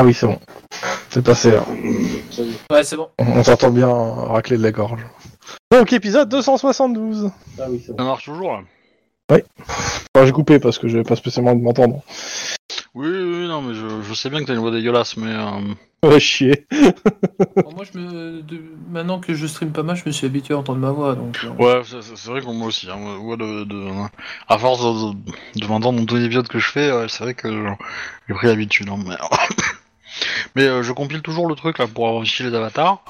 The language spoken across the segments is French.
Ah oui, c'est bon. C'est passé. là. Ouais, c'est bon. On on s'entend bien racler de la gorge. Donc, épisode 272. Ah oui, c'est Ça marche toujours là. Enfin, j'ai coupé parce que j'avais pas spécialement de m'entendre. Oui, oui, oui, non, mais je, je sais bien que t'as une voix dégueulasse, mais. euh, Ouais, chier. Bon, moi, je me... de- maintenant que je stream pas mal, je me suis habitué à entendre ma voix. Donc, euh, Ouais, c'est vrai que moi aussi. Hein, ouais, de, de- à force de, de, de m'entendre dans tous les épisodes que je fais, ouais, c'est vrai que je- j'ai pris l'habitude. hein, mais mais euh, je compile toujours le truc là pour afficher les avatars.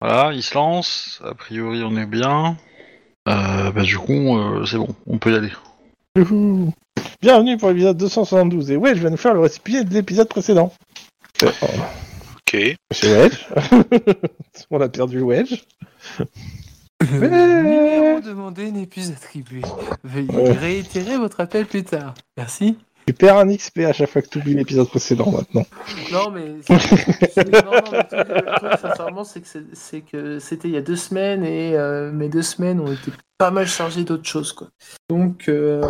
Voilà, il se lance. A priori, on est bien. Euh, bah, du coup, euh, c'est bon, on peut y aller. Youhou. Bienvenue pour l'épisode 272. Et ouais, je vais nous faire le récipient de l'épisode précédent. Euh, Ok. C'est Wedge. On a perdu Wedge. Le numéro demandé n'est plus attribué. Veuillez Ouais. réitérer votre appel plus tard. Merci. Tu perds un XP à chaque fois que tu oublies l'épisode précédent maintenant. Non, mais. non, non, mais le truc, sincèrement, c'est que c'est- c'est que c'était il y a deux semaines et euh, mes deux semaines ont été pas mal chargées d'autres choses, quoi. Donc, euh,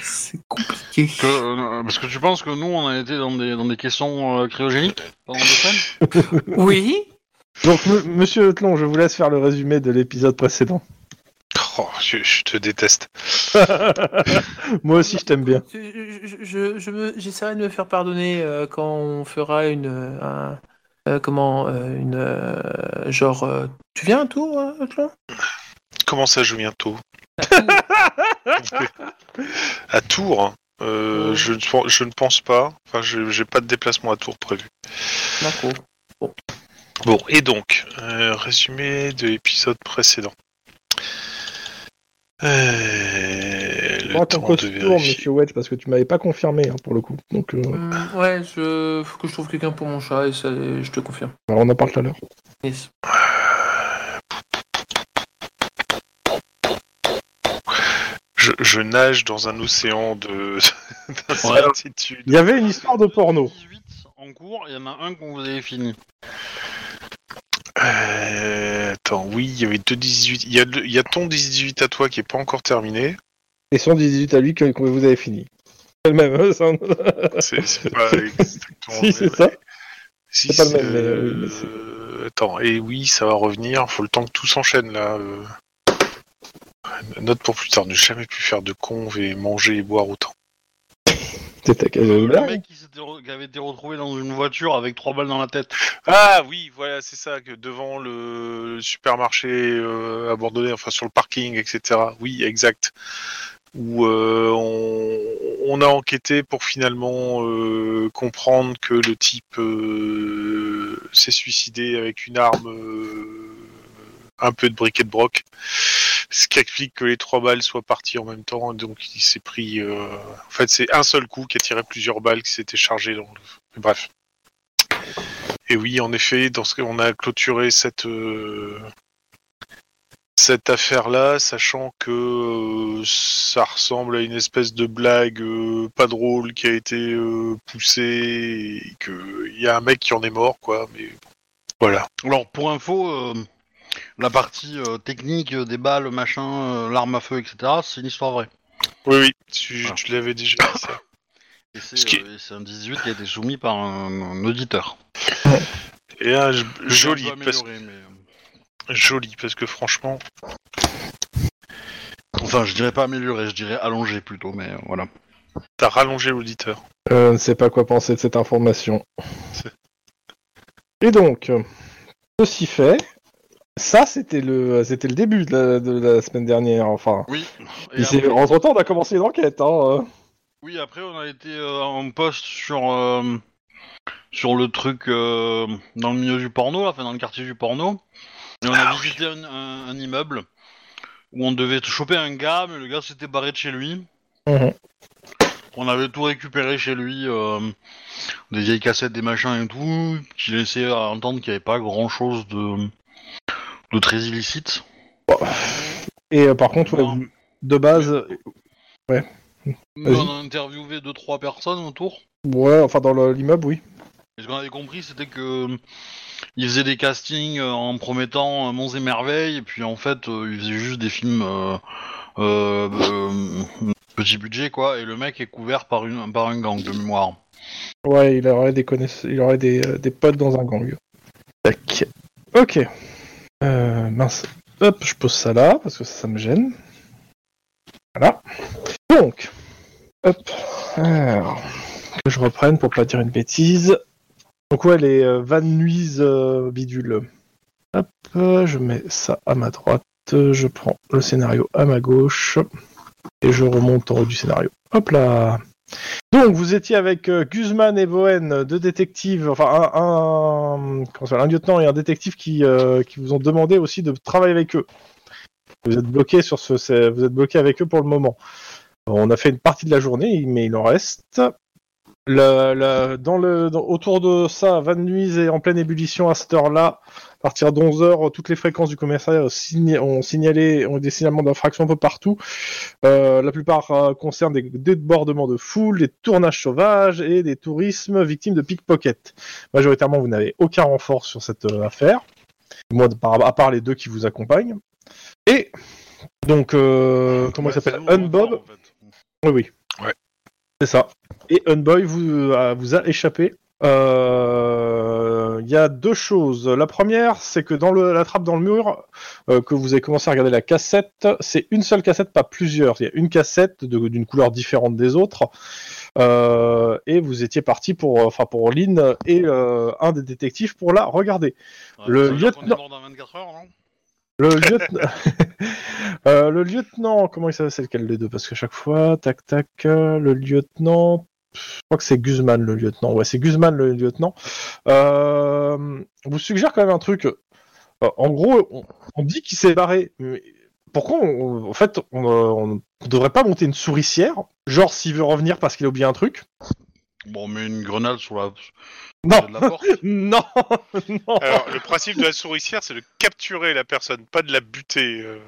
c'est compliqué. Que, euh, parce que tu penses que nous, on a été dans des, dans des questions euh, cryogéniques pendant deux semaines? Oui Donc, monsieur Tlon, je vous laisse faire le résumé de l'épisode précédent. Oh, je, je te déteste. Moi aussi, je t'aime bien. Je, je- je- je me- J'essaierai de me faire pardonner euh, quand on fera une. un- euh, comment euh, Une. euh, genre. euh, tu viens un tour, hein, Comment ça, je viens tôt À Tours hein. euh, Ouais. je, ne pen- je ne pense pas. Enfin, je j'ai pas de déplacement à Tours prévu. D'accord. Bon, et donc, euh, résumé de l'épisode précédent. Euh, le ton temps de costume, vérifier. monsieur Wedge, parce que tu m'avais pas confirmé hein, pour le coup. Donc, euh, Hum, ouais, je. Faut que je trouve quelqu'un pour mon chat et ça, je te confirme. alors, on en parle tout à l'heure. Yes. Je, je nage dans un océan de d'incertitude. Il y avait une histoire de porno. 18 en cours, il y en a un qu'on vous avez fini. Euh, attends, oui, il y avait deux 18. Il y a, le- il y a ton 18 à toi qui est pas encore terminé. Et son 18 à lui que, que vous avez fini. C'est le même, hein, ça. C'est c'est pas exactement. si, le c'est même. ça. Si, C'est pas le même, mais, euh, euh, Attends, et oui, ça va revenir. Faut le temps que tout s'enchaîne là. euh. Note pour plus tard, ne jamais plus faire de conve et manger et boire autant. Ta le mec re- qui avait été retrouvé dans une voiture avec trois balles dans la tête. Ah oui, voilà, c'est ça, que devant le supermarché euh, abandonné, enfin sur le parking, etc. Oui, exact. Où euh, on, a enquêté pour finalement euh, comprendre que le type s'est suicidé avec une arme, un peu de briquet de broc. Ce qui explique que les trois balles soient parties en même temps, donc il s'est pris. euh, En fait, c'est un seul coup qui a tiré plusieurs balles qui s'étaient chargées dans le. Bref. Et oui, en effet, on a clôturé cette euh, cette affaire-là, sachant que euh, ça ressemble à une espèce de blague pas drôle qui a été poussée et que il y a un mec qui en est mort, quoi. Mais voilà. Alors, pour info, la partie euh, technique euh, des balles, machin, euh, l'arme à feu, etc., c'est une histoire vraie. Oui, oui, tu, Voilà. tu l'avais déjà dit ça. Et c'est Ce qui- euh, et c'est un 18 qui a été soumis par un, un auditeur. Et Que joli, un peu parce, mais, euh, joli, parce que franchement, Enfin, je dirais pas amélioré, je dirais allongé plutôt, mais voilà. t'as rallongé l'auditeur. Euh, ne sais pas quoi penser de cette information. Et donc, ceci fait, ça c'était le c'était le début de la, de la semaine dernière. Enfin, Oui. Et après- entre temps, on a commencé l'enquête. Hein. Oui, après on a été euh, en poste sur euh, sur le truc euh, dans le milieu du porno, là, enfin dans le quartier du porno. Et on a Ah visité un, un- un immeuble où on devait choper un gars, mais le gars s'était barré de chez lui. Mhm. On avait tout récupéré chez lui, euh, des vieilles cassettes, des machins et tout, qui laissaient entendre qu'il n'y avait pas grand chose de, de très illicite. Et euh, par contre, ouais, Non. vous- de base, Nous, Vas-y. on a interviewé deux trois personnes autour. ouais, enfin dans le- l'immeuble, oui. Et ce qu'on avait compris, c'était que euh, ils faisaient des castings euh, en promettant euh, monts et merveilles, et puis en fait, euh, ils faisaient juste des films euh, euh, euh, petit budget, quoi. Et le mec est couvert par une par un gang de mémoire. Ouais, il aurait des connaiss- il aurait des, euh, des potes dans un gang. Tac. Ok. Euh, mince. Hop, je pose ça là, parce que ça, me gêne. Voilà. Donc. Hop. Que je reprenne pour pas dire une bêtise. Donc ouais, les euh, Van Nuys euh, bidule. Hop, euh, je mets ça à ma droite. Je prends le scénario à ma gauche. Et je remonte en haut du scénario. Hop là. Donc, vous étiez avec euh, Guzman et Bohen, deux détectives, enfin un, lieutenant et un détective qui, euh, qui vous ont demandé aussi de travailler avec eux. Vous êtes bloqué sur ce, vous êtes bloqué avec eux pour le moment. On a fait une partie de la journée, mais il en reste. Dans le, autour de ça, Van Nuys est en pleine ébullition à cette heure-là. À partir de 11 heures, toutes les fréquences du commissariat ont, signa- ont signalé, ont des signalements d'infraction un peu partout. Euh, la plupart euh, concernent des débordements de foule, des tournages sauvages et des tourismes victimes de pickpocket. Majoritairement, vous n'avez aucun renfort sur cette euh, affaire, moi, à part les deux qui vous accompagnent. Et donc, euh, comment il s'appelle Unbob en fait. Oui, oui. Ouais. C'est ça. Et Unboy vous, a- vous a échappé. Euh, Il y a deux choses. La première, c'est que dans le- la trappe dans le mur, euh, que vous avez commencé à regarder la cassette, c'est une seule cassette, pas plusieurs. Il y a une cassette d'une couleur différente des autres. Euh, et vous étiez parti pour, enfin pour Lynn et euh, un des détectives pour la regarder. Ouais, Le lieutenant- mort dans 24 heures, non Le lieutenant, Euh, le lieutenant, comment il s'appelle C'est lequel des deux? Parce que chaque fois, tac tac, euh, le lieutenant, je crois que c'est Guzman le lieutenant. Ouais, c'est Guzman le lieutenant. Euh, on vous suggère quand même un truc. Euh, en gros, on, on dit qu'il s'est barré. Mais pourquoi on- En fait, on, euh, on, on devrait pas monter une souricière. Genre, s'il veut revenir parce qu'il a oublié un truc? Bon, on met une grenade sur la, Non, de la porte. non, non. Alors, le principe de la souricière, c'est de capturer la personne, pas de la buter. euh.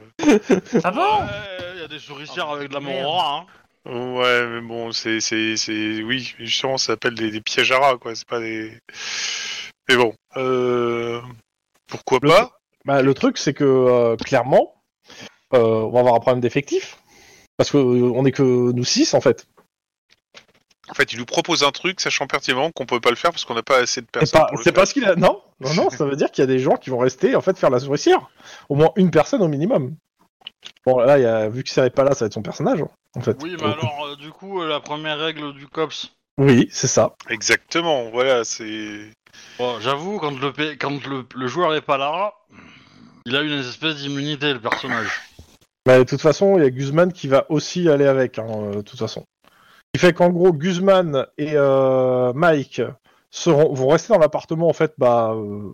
Ah bon? Ouais, il y a des souricières Oh, avec de la morora, hein. Ouais, mais bon, c'est, c'est, c'est, oui, justement, ça s'appelle des, des pièges à rats, quoi. C'est pas des. Mais bon, euh... pourquoi Le- pas? Bah, le truc, c'est que euh, clairement, euh, on va avoir un problème d'effectif. Parce que euh, on est que nous six en fait. En fait, il nous propose un truc, sachant pertinemment qu'on peut pas le faire parce qu'on n'a pas assez de C'est personnes. pas, pour le c'est faire. pas ce qu'il a. Non, non, non, ça veut dire qu'il y a des gens qui vont rester en fait faire la souricière. Au moins une personne au minimum. Bon, là, il y a, vu que Sarah est pas là, ça va être son personnage en fait. Oui, mais alors, euh, du coup, euh, la première règle du COPS. Oui, c'est ça. Exactement, voilà, c'est. Bon, j'avoue, quand, le, P- quand le, le joueur est pas là, il a une espèce d'immunité, le personnage. Mais de toute façon, il y a Guzman qui va aussi aller avec, hein, euh, de toute façon. Ce qui fait qu'en gros, Guzman et euh, Mike seront, vont rester dans l'appartement, en fait, bah, euh,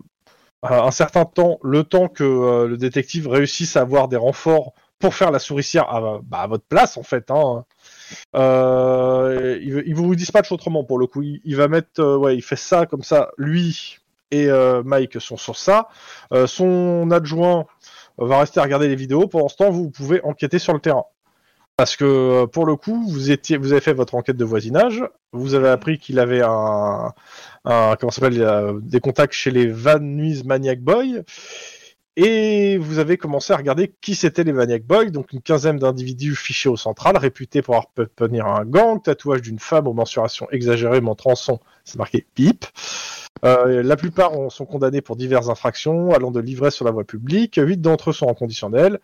un certain temps, le temps que euh, le détective réussisse à avoir des renforts pour faire la souricière à, bah, à votre place, en fait. Hein. Euh, il, il vous dispatche autrement, pour le coup. Il, va mettre, euh, ouais, il fait ça, comme ça, lui et euh, Mike sont sur ça. Euh, son adjoint va rester à regarder les vidéos. Pendant ce temps, vous pouvez enquêter sur le terrain. Parce que pour le coup, vous étiez, vous avez fait votre enquête de voisinage. Vous avez appris qu'il avait un, comment s'appelle, des contacts chez les Van Nuys Maniac Boys. Et vous avez commencé à regarder qui c'étaient les Maniac Boys, donc une quinzaine d'individus fichés au central, réputés pour avoir tenir un gang, tatouage d'une femme aux mensurations exagérées montrant son, c'est marqué pipe. Euh, la plupart ont- sont condamnés pour diverses infractions, allant de l'ivresse sur la voie publique. Huit d'entre eux sont en conditionnel.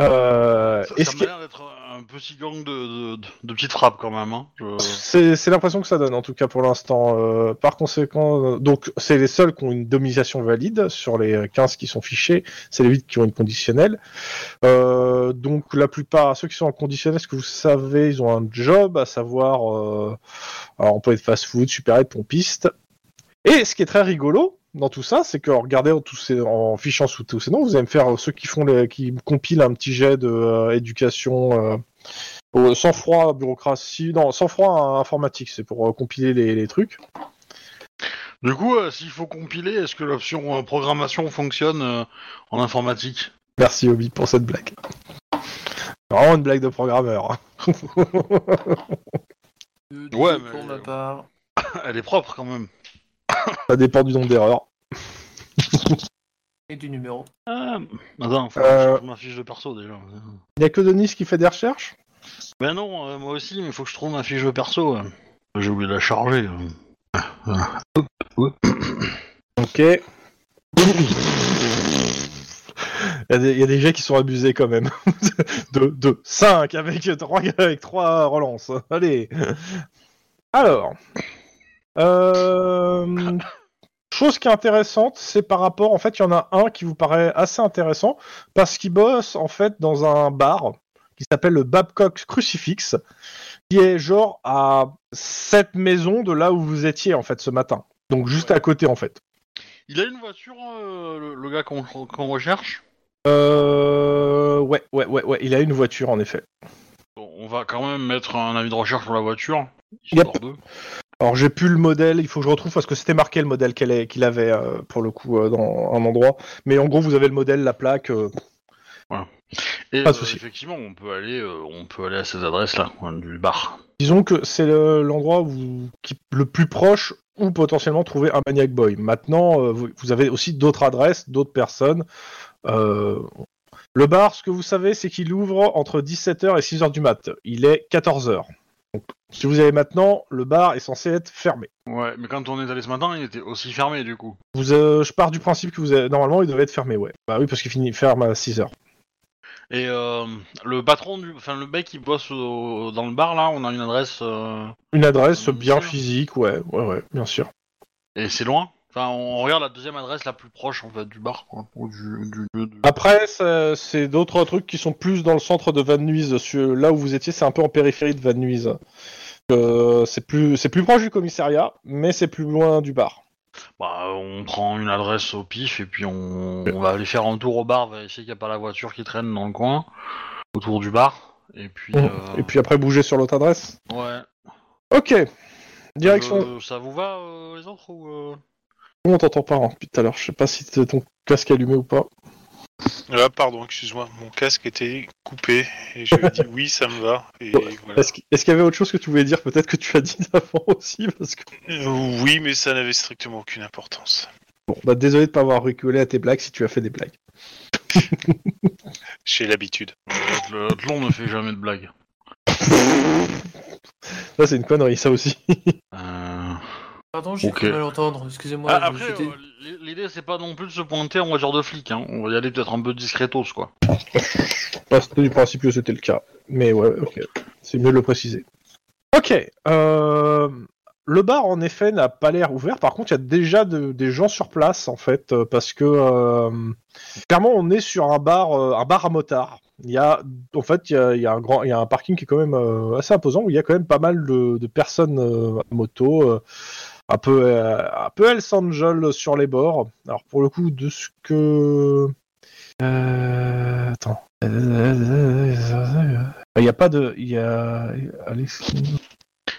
Euh, Ça, et ça ce m'a qui- l'air d'être un petit gang de, de, petites frappes quand même. Hein. C'est l'impression que ça donne, en tout cas pour l'instant. Euh, par conséquent, euh, donc c'est les seuls qui ont une domination valide sur les 15 qui sont fichés. C'est les 8 qui ont une conditionnelle. Euh, donc la plupart, ceux qui sont en conditionnel, ce que vous savez, ils ont un job, à savoir euh, alors, employé de fast-food, super pompiste. Et ce qui est très rigolo dans tout ça, c'est qu'en regardant tous ces, en fichant sous tous ces noms, vous allez me faire euh, ceux qui font les, qui compilent un petit jet de euh, éducation. euh, sans froid bureaucratie, non, sans froid informatique, c'est pour euh, compiler les, les trucs. Du coup, euh, s'il faut compiler, est-ce que l'option euh, programmation fonctionne euh, en informatique? Merci Obi pour cette blague. Vraiment une blague de programmeur. hein. Ouais, mais- Pour ma part. Elle est propre quand même. Ça dépend du nombre d'erreurs. Et du numéro. Ah, attends, faut Euh. que je ma fiche de perso déjà. Il n'y a que Denis qui fait des recherches? Ben non, euh, moi aussi, mais il faut que je trouve ma fiche de perso. ouais. J'ai oublié de la charger. euh. Ok. Il y, a des, il y a des jets qui sont abusés quand même. 2, 2, 5 avec 3, avec trois relances. Allez. Alors. Euh, chose qui est intéressante, c'est par rapport. En fait, il y en a un qui vous paraît assez intéressant parce qu'il bosse en fait dans un bar qui s'appelle le Babcock Crucifix, qui est genre à 7 maisons de là où vous étiez en fait ce matin. Donc juste Ouais. à côté en fait. Il a une voiture, euh, le, le gars qu'on recherche? Euh, ouais, ouais, ouais, ouais, il a une voiture en effet. Bon, On va quand même mettre un avis de recherche sur la voiture. Yep. Alors j'ai plus le modèle, il faut que je retrouve parce que c'était marqué le modèle qu'elle est- qu'il avait euh, pour le coup euh, dans un endroit. Mais en gros, vous avez le modèle, la plaque. euh, Et Pas de euh, souci. effectivement, on peut aller, euh, on peut aller à ces adresses-là, du bar. Disons que c'est le- l'endroit où qui, le plus proche où potentiellement trouver un Maniac Boy. Maintenant, euh, vous, vous avez aussi d'autres adresses, d'autres personnes. Euh, le bar, ce que vous savez, c'est qu'il ouvre entre 17h et 6h du mat. Il est 14h. Si vous avez maintenant, le bar est censé être fermé. Ouais, mais quand on est allé ce matin, il était aussi fermé du coup. Vous, euh, je pars du principe que vous avez, normalement, il devait être fermé, ouais. Bah oui, parce qu'il finit ferme à 6h. Et euh, le patron du, enfin le mec qui bosse au- dans le bar là, on a une adresse Euh, Une adresse bien physique, ouais, ouais, ouais, bien sûr. et c'est loin. Enfin, on regarde la deuxième adresse la plus proche en fait du bar, quoi, ou du, du Après, c'est d'autres trucs qui sont plus dans le centre de Van Nuys. Là où vous étiez, c'est un peu en périphérie de Van Nuys. Euh, c'est plus, c'est plus proche du commissariat, mais c'est plus loin du bar. Bah, on prend une adresse au pif et puis on, on va aller faire un tour au bar, vérifier qu'il n'y a pas la voiture qui traîne dans le coin, autour du bar. Et puis, euh, Et puis après, bouger sur l'autre adresse. ouais. Ok. Direction. Euh, ça vous va euh, les autres ou euh On t'entend pas hein, depuis tout à l'heure. Je sais pas si ton casque allumé ou pas. Ah, pardon, excuse-moi, mon casque était coupé et je lui ai dit oui, ça me va. Bon, voilà. Est-ce qu'il est-ce qu'il y avait autre chose que tu voulais dire Peut-être que tu as dit avant aussi, parce que. Euh, oui, mais ça n'avait strictement aucune importance. Bon, bah désolé de pas avoir rigolé à tes blagues si tu as fait des blagues. J'ai l'habitude. Le Tlon ne fait jamais de blagues. Ça, c'est une connerie, ça aussi. Euh... Pardon, j'ai Ok. cru mal entendre, excusez-moi. Ah, après, euh, l'idée c'est pas non plus de se pointer en voiture de flic, hein. on va y aller peut-être un peu discretos quoi. C'était du principe que c'était le cas. Mais ouais, ok. C'est mieux de le préciser. Ok. Euh, le bar, en effet, n'a pas l'air ouvert. Par contre, il y a déjà de- des gens sur place, en fait, euh, parce que euh, clairement, on est sur un bar, euh, un bar à motards. Il y a, en fait, il y a, il y a un grand, il y a un parking qui est quand même euh, assez imposant où il y a quand même pas mal de, de personnes euh, à moto. Un peu, euh, un peu Hells Angel sur les bords. Alors pour le coup, de ce que, euh, attends. Il n'y a pas de. Il y a. Alex.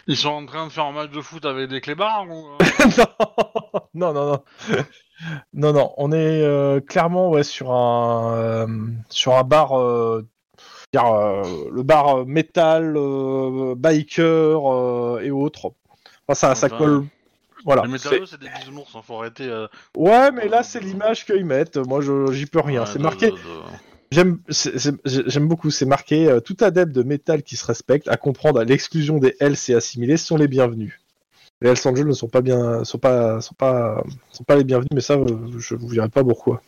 Ils sont en train de faire un match de foot avec des clébards ou, euh non, non, non. Non, non. On est euh, clairement ouais, sur un euh, sur un bar. euh, dire, le bar métal, biker et autres. Enfin, ça, ça colle. Voilà. Les métalleux c'est des bisounours, hein, faut arrêter. euh, Ouais, mais là, c'est l'image qu'ils mettent. Moi, je j'y peux rien. c'est de- marqué. de- de- J'aime, c'est- c'est- j'aime beaucoup. C'est marqué euh, tout adepte de métal qui se respecte, à comprendre à l'exclusion des Hells et assimilés, sont les bienvenus. Les Hells Angels ne sont pas bien, sont pas, sont pas, sont pas les bienvenus, mais ça, euh, je vous dirai pas pourquoi.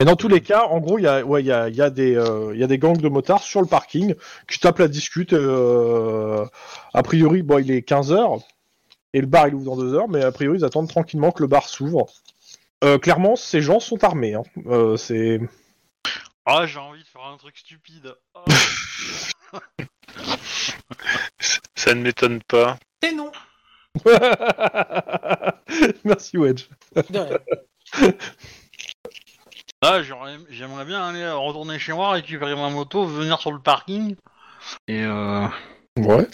Et dans tous les cas, en gros, il y a, ouais, il y a, il y a des, euh, il y a des gangs de motards sur le parking qui tapent la discute. euh, a priori, bon, il est 15 h et le bar il ouvre dans 2 heures, mais a priori, ils attendent tranquillement que le bar s'ouvre. Euh, clairement, ces gens sont armés. Hein. Euh, c'est Ah, j'ai envie de faire un truc stupide. Ah. Ça ne m'étonne pas. Et non Merci Wedge. De rien. Ah, j'aimerais bien aller retourner chez moi, récupérer ma moto, venir sur le parking. Et euh, Ouais.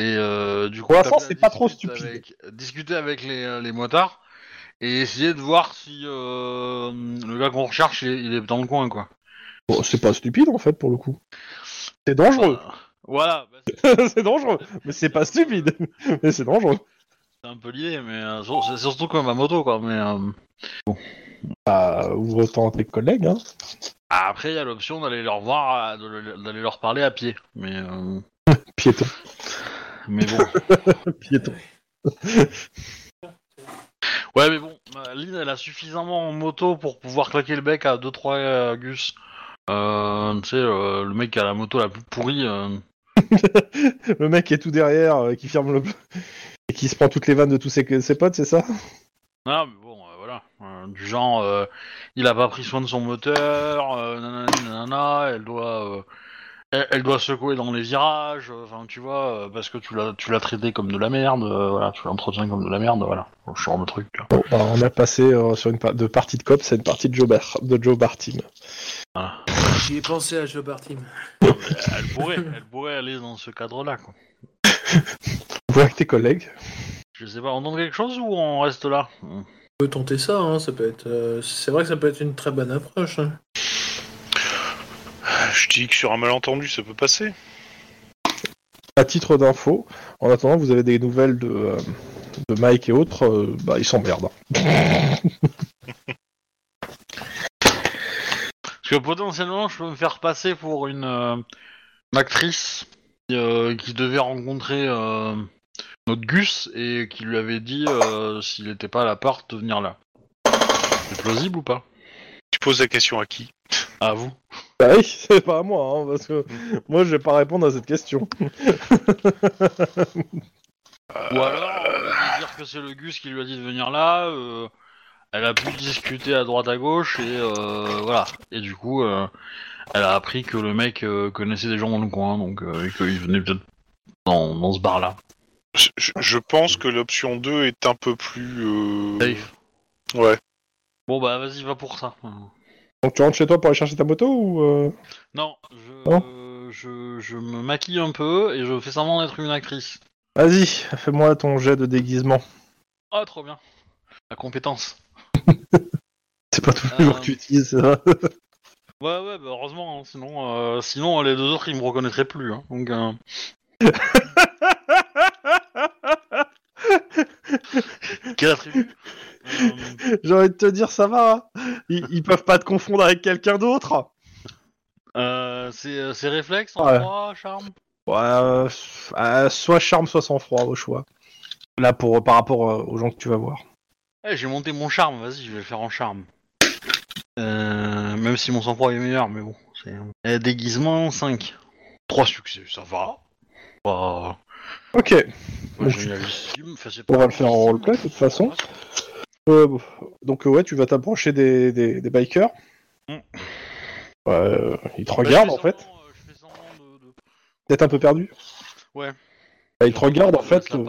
Et euh, du coup, Pour l'instant, taper c'est la pas trop discute stupide. avec- discuter avec les, euh, les motards et essayer de voir si euh, le gars qu'on recherche, il est, il est dans le coin, quoi. Bon, c'est pas stupide en fait pour le coup. C'est dangereux. Euh, voilà, bah, c'est c'est dangereux, mais c'est pas stupide. mais c'est dangereux. c'est un peu l'idée, mais euh, sur- c'est surtout comme ma moto, quoi. Mais euh, Bah, ouvre autant à tes collègues. Hein. après, il y a l'option d'aller leur voir, de- d'aller leur parler à pied. Mais euh, Piéton. Mais bon, Piéton. Ouais, mais bon, Lynn, elle a suffisamment en moto pour pouvoir claquer le bec à 2-3 euh, Gus. Euh, tu sais, euh, le mec qui a la moto la plus pourrie. euh, Le mec qui est tout derrière, euh, qui ferme le... et qui se prend toutes les vannes de tous ses, ses potes, c'est ça? Ah, mais bon, euh, voilà. Euh, du genre, euh, il a pas pris soin de son moteur, euh, nanana, nanana, elle doit, euh, elle, elle doit secouer dans les virages, euh, enfin, tu vois, euh, parce que tu l'as, tu l'as traité comme de la merde, euh, voilà, tu l'entretiens comme de la merde, voilà, ce genre de truc. tu vois. Bon, bah, on a passé euh, sur une pa- de partie de cop, c'est une partie de Joe, Bar- de Joe Bartim. Voilà. J'y ai pensé à Joe Bartim. Elle pourrait, elle pourrait aller dans ce cadre-là, quoi. Vous voyez avec tes collègues? Je sais pas, on entend quelque chose ou on reste là? On peut tenter ça, hein, ça peut être. euh, c'est vrai que ça peut être une très bonne approche. hein. Je dis que sur un malentendu, ça peut passer. À titre d'info, en attendant, vous avez des nouvelles de, Mike et autres, bah ils s'emmerdent. Parce que potentiellement, je peux me faire passer pour une, actrice qui, qui devait rencontrer notre Gus et qui lui avait dit s'il n'était pas à l'appart de venir là. C'est plausible ou pas Tu poses la question à qui À vous Bah oui, c'est pas à moi, hein, parce que moi je vais pas répondre à cette question. Ou alors, euh, lui dire que c'est le Gus qui lui a dit de venir là. euh, elle a pu discuter à droite à gauche et euh, voilà. Et du coup, euh, elle a appris que le mec euh, connaissait des gens dans le coin, donc euh, et qu'il venait peut-être dans, dans ce bar-là. je, je- je pense que l'option 2 est un peu plus... euh, Safe. Ouais. Bon bah vas-y, va pour ça. Donc tu rentres chez toi pour aller chercher ta moto ou euh, Non, je, Non je, je me maquille un peu et je fais semblant d'être une actrice. Vas-y, fais-moi ton jet de déguisement. Ah, trop bien. La compétence. C'est pas tous les jours Euh. que tu utilises ça. Ouais, ouais, bah heureusement, hein, sinon, euh, sinon les deux autres ils me reconnaîtraient plus. Hein, donc, euh... Quel attribut Euh, J'ai envie de te dire, ça va. hein. Ils, ils peuvent pas te confondre avec quelqu'un d'autre. euh, C'est euh, c'est réflexe, en Ouais. froid, charme? Ouais, euh, euh, soit charme, soit sang-froid, au choix. Là, pour, par rapport euh, aux gens que tu vas voir. Eh, j'ai monté mon charme, vas-y, je vais le faire en charme. Même si mon sang-froid est meilleur, mais bon. c'est Eh, déguisement 5. 3 succès, ça va. Pas, Ok, Donc, enfin, on va le faire en roleplay, de toute façon. Euh, donc euh, ouais, tu vas t'approcher des, des, des bikers. Mm. Ouais, euh, ils te Bah, regardent en fait. euh, de- de- Peut-être un peu perdu. Ouais. Bah, ils te regardent en fait. euh,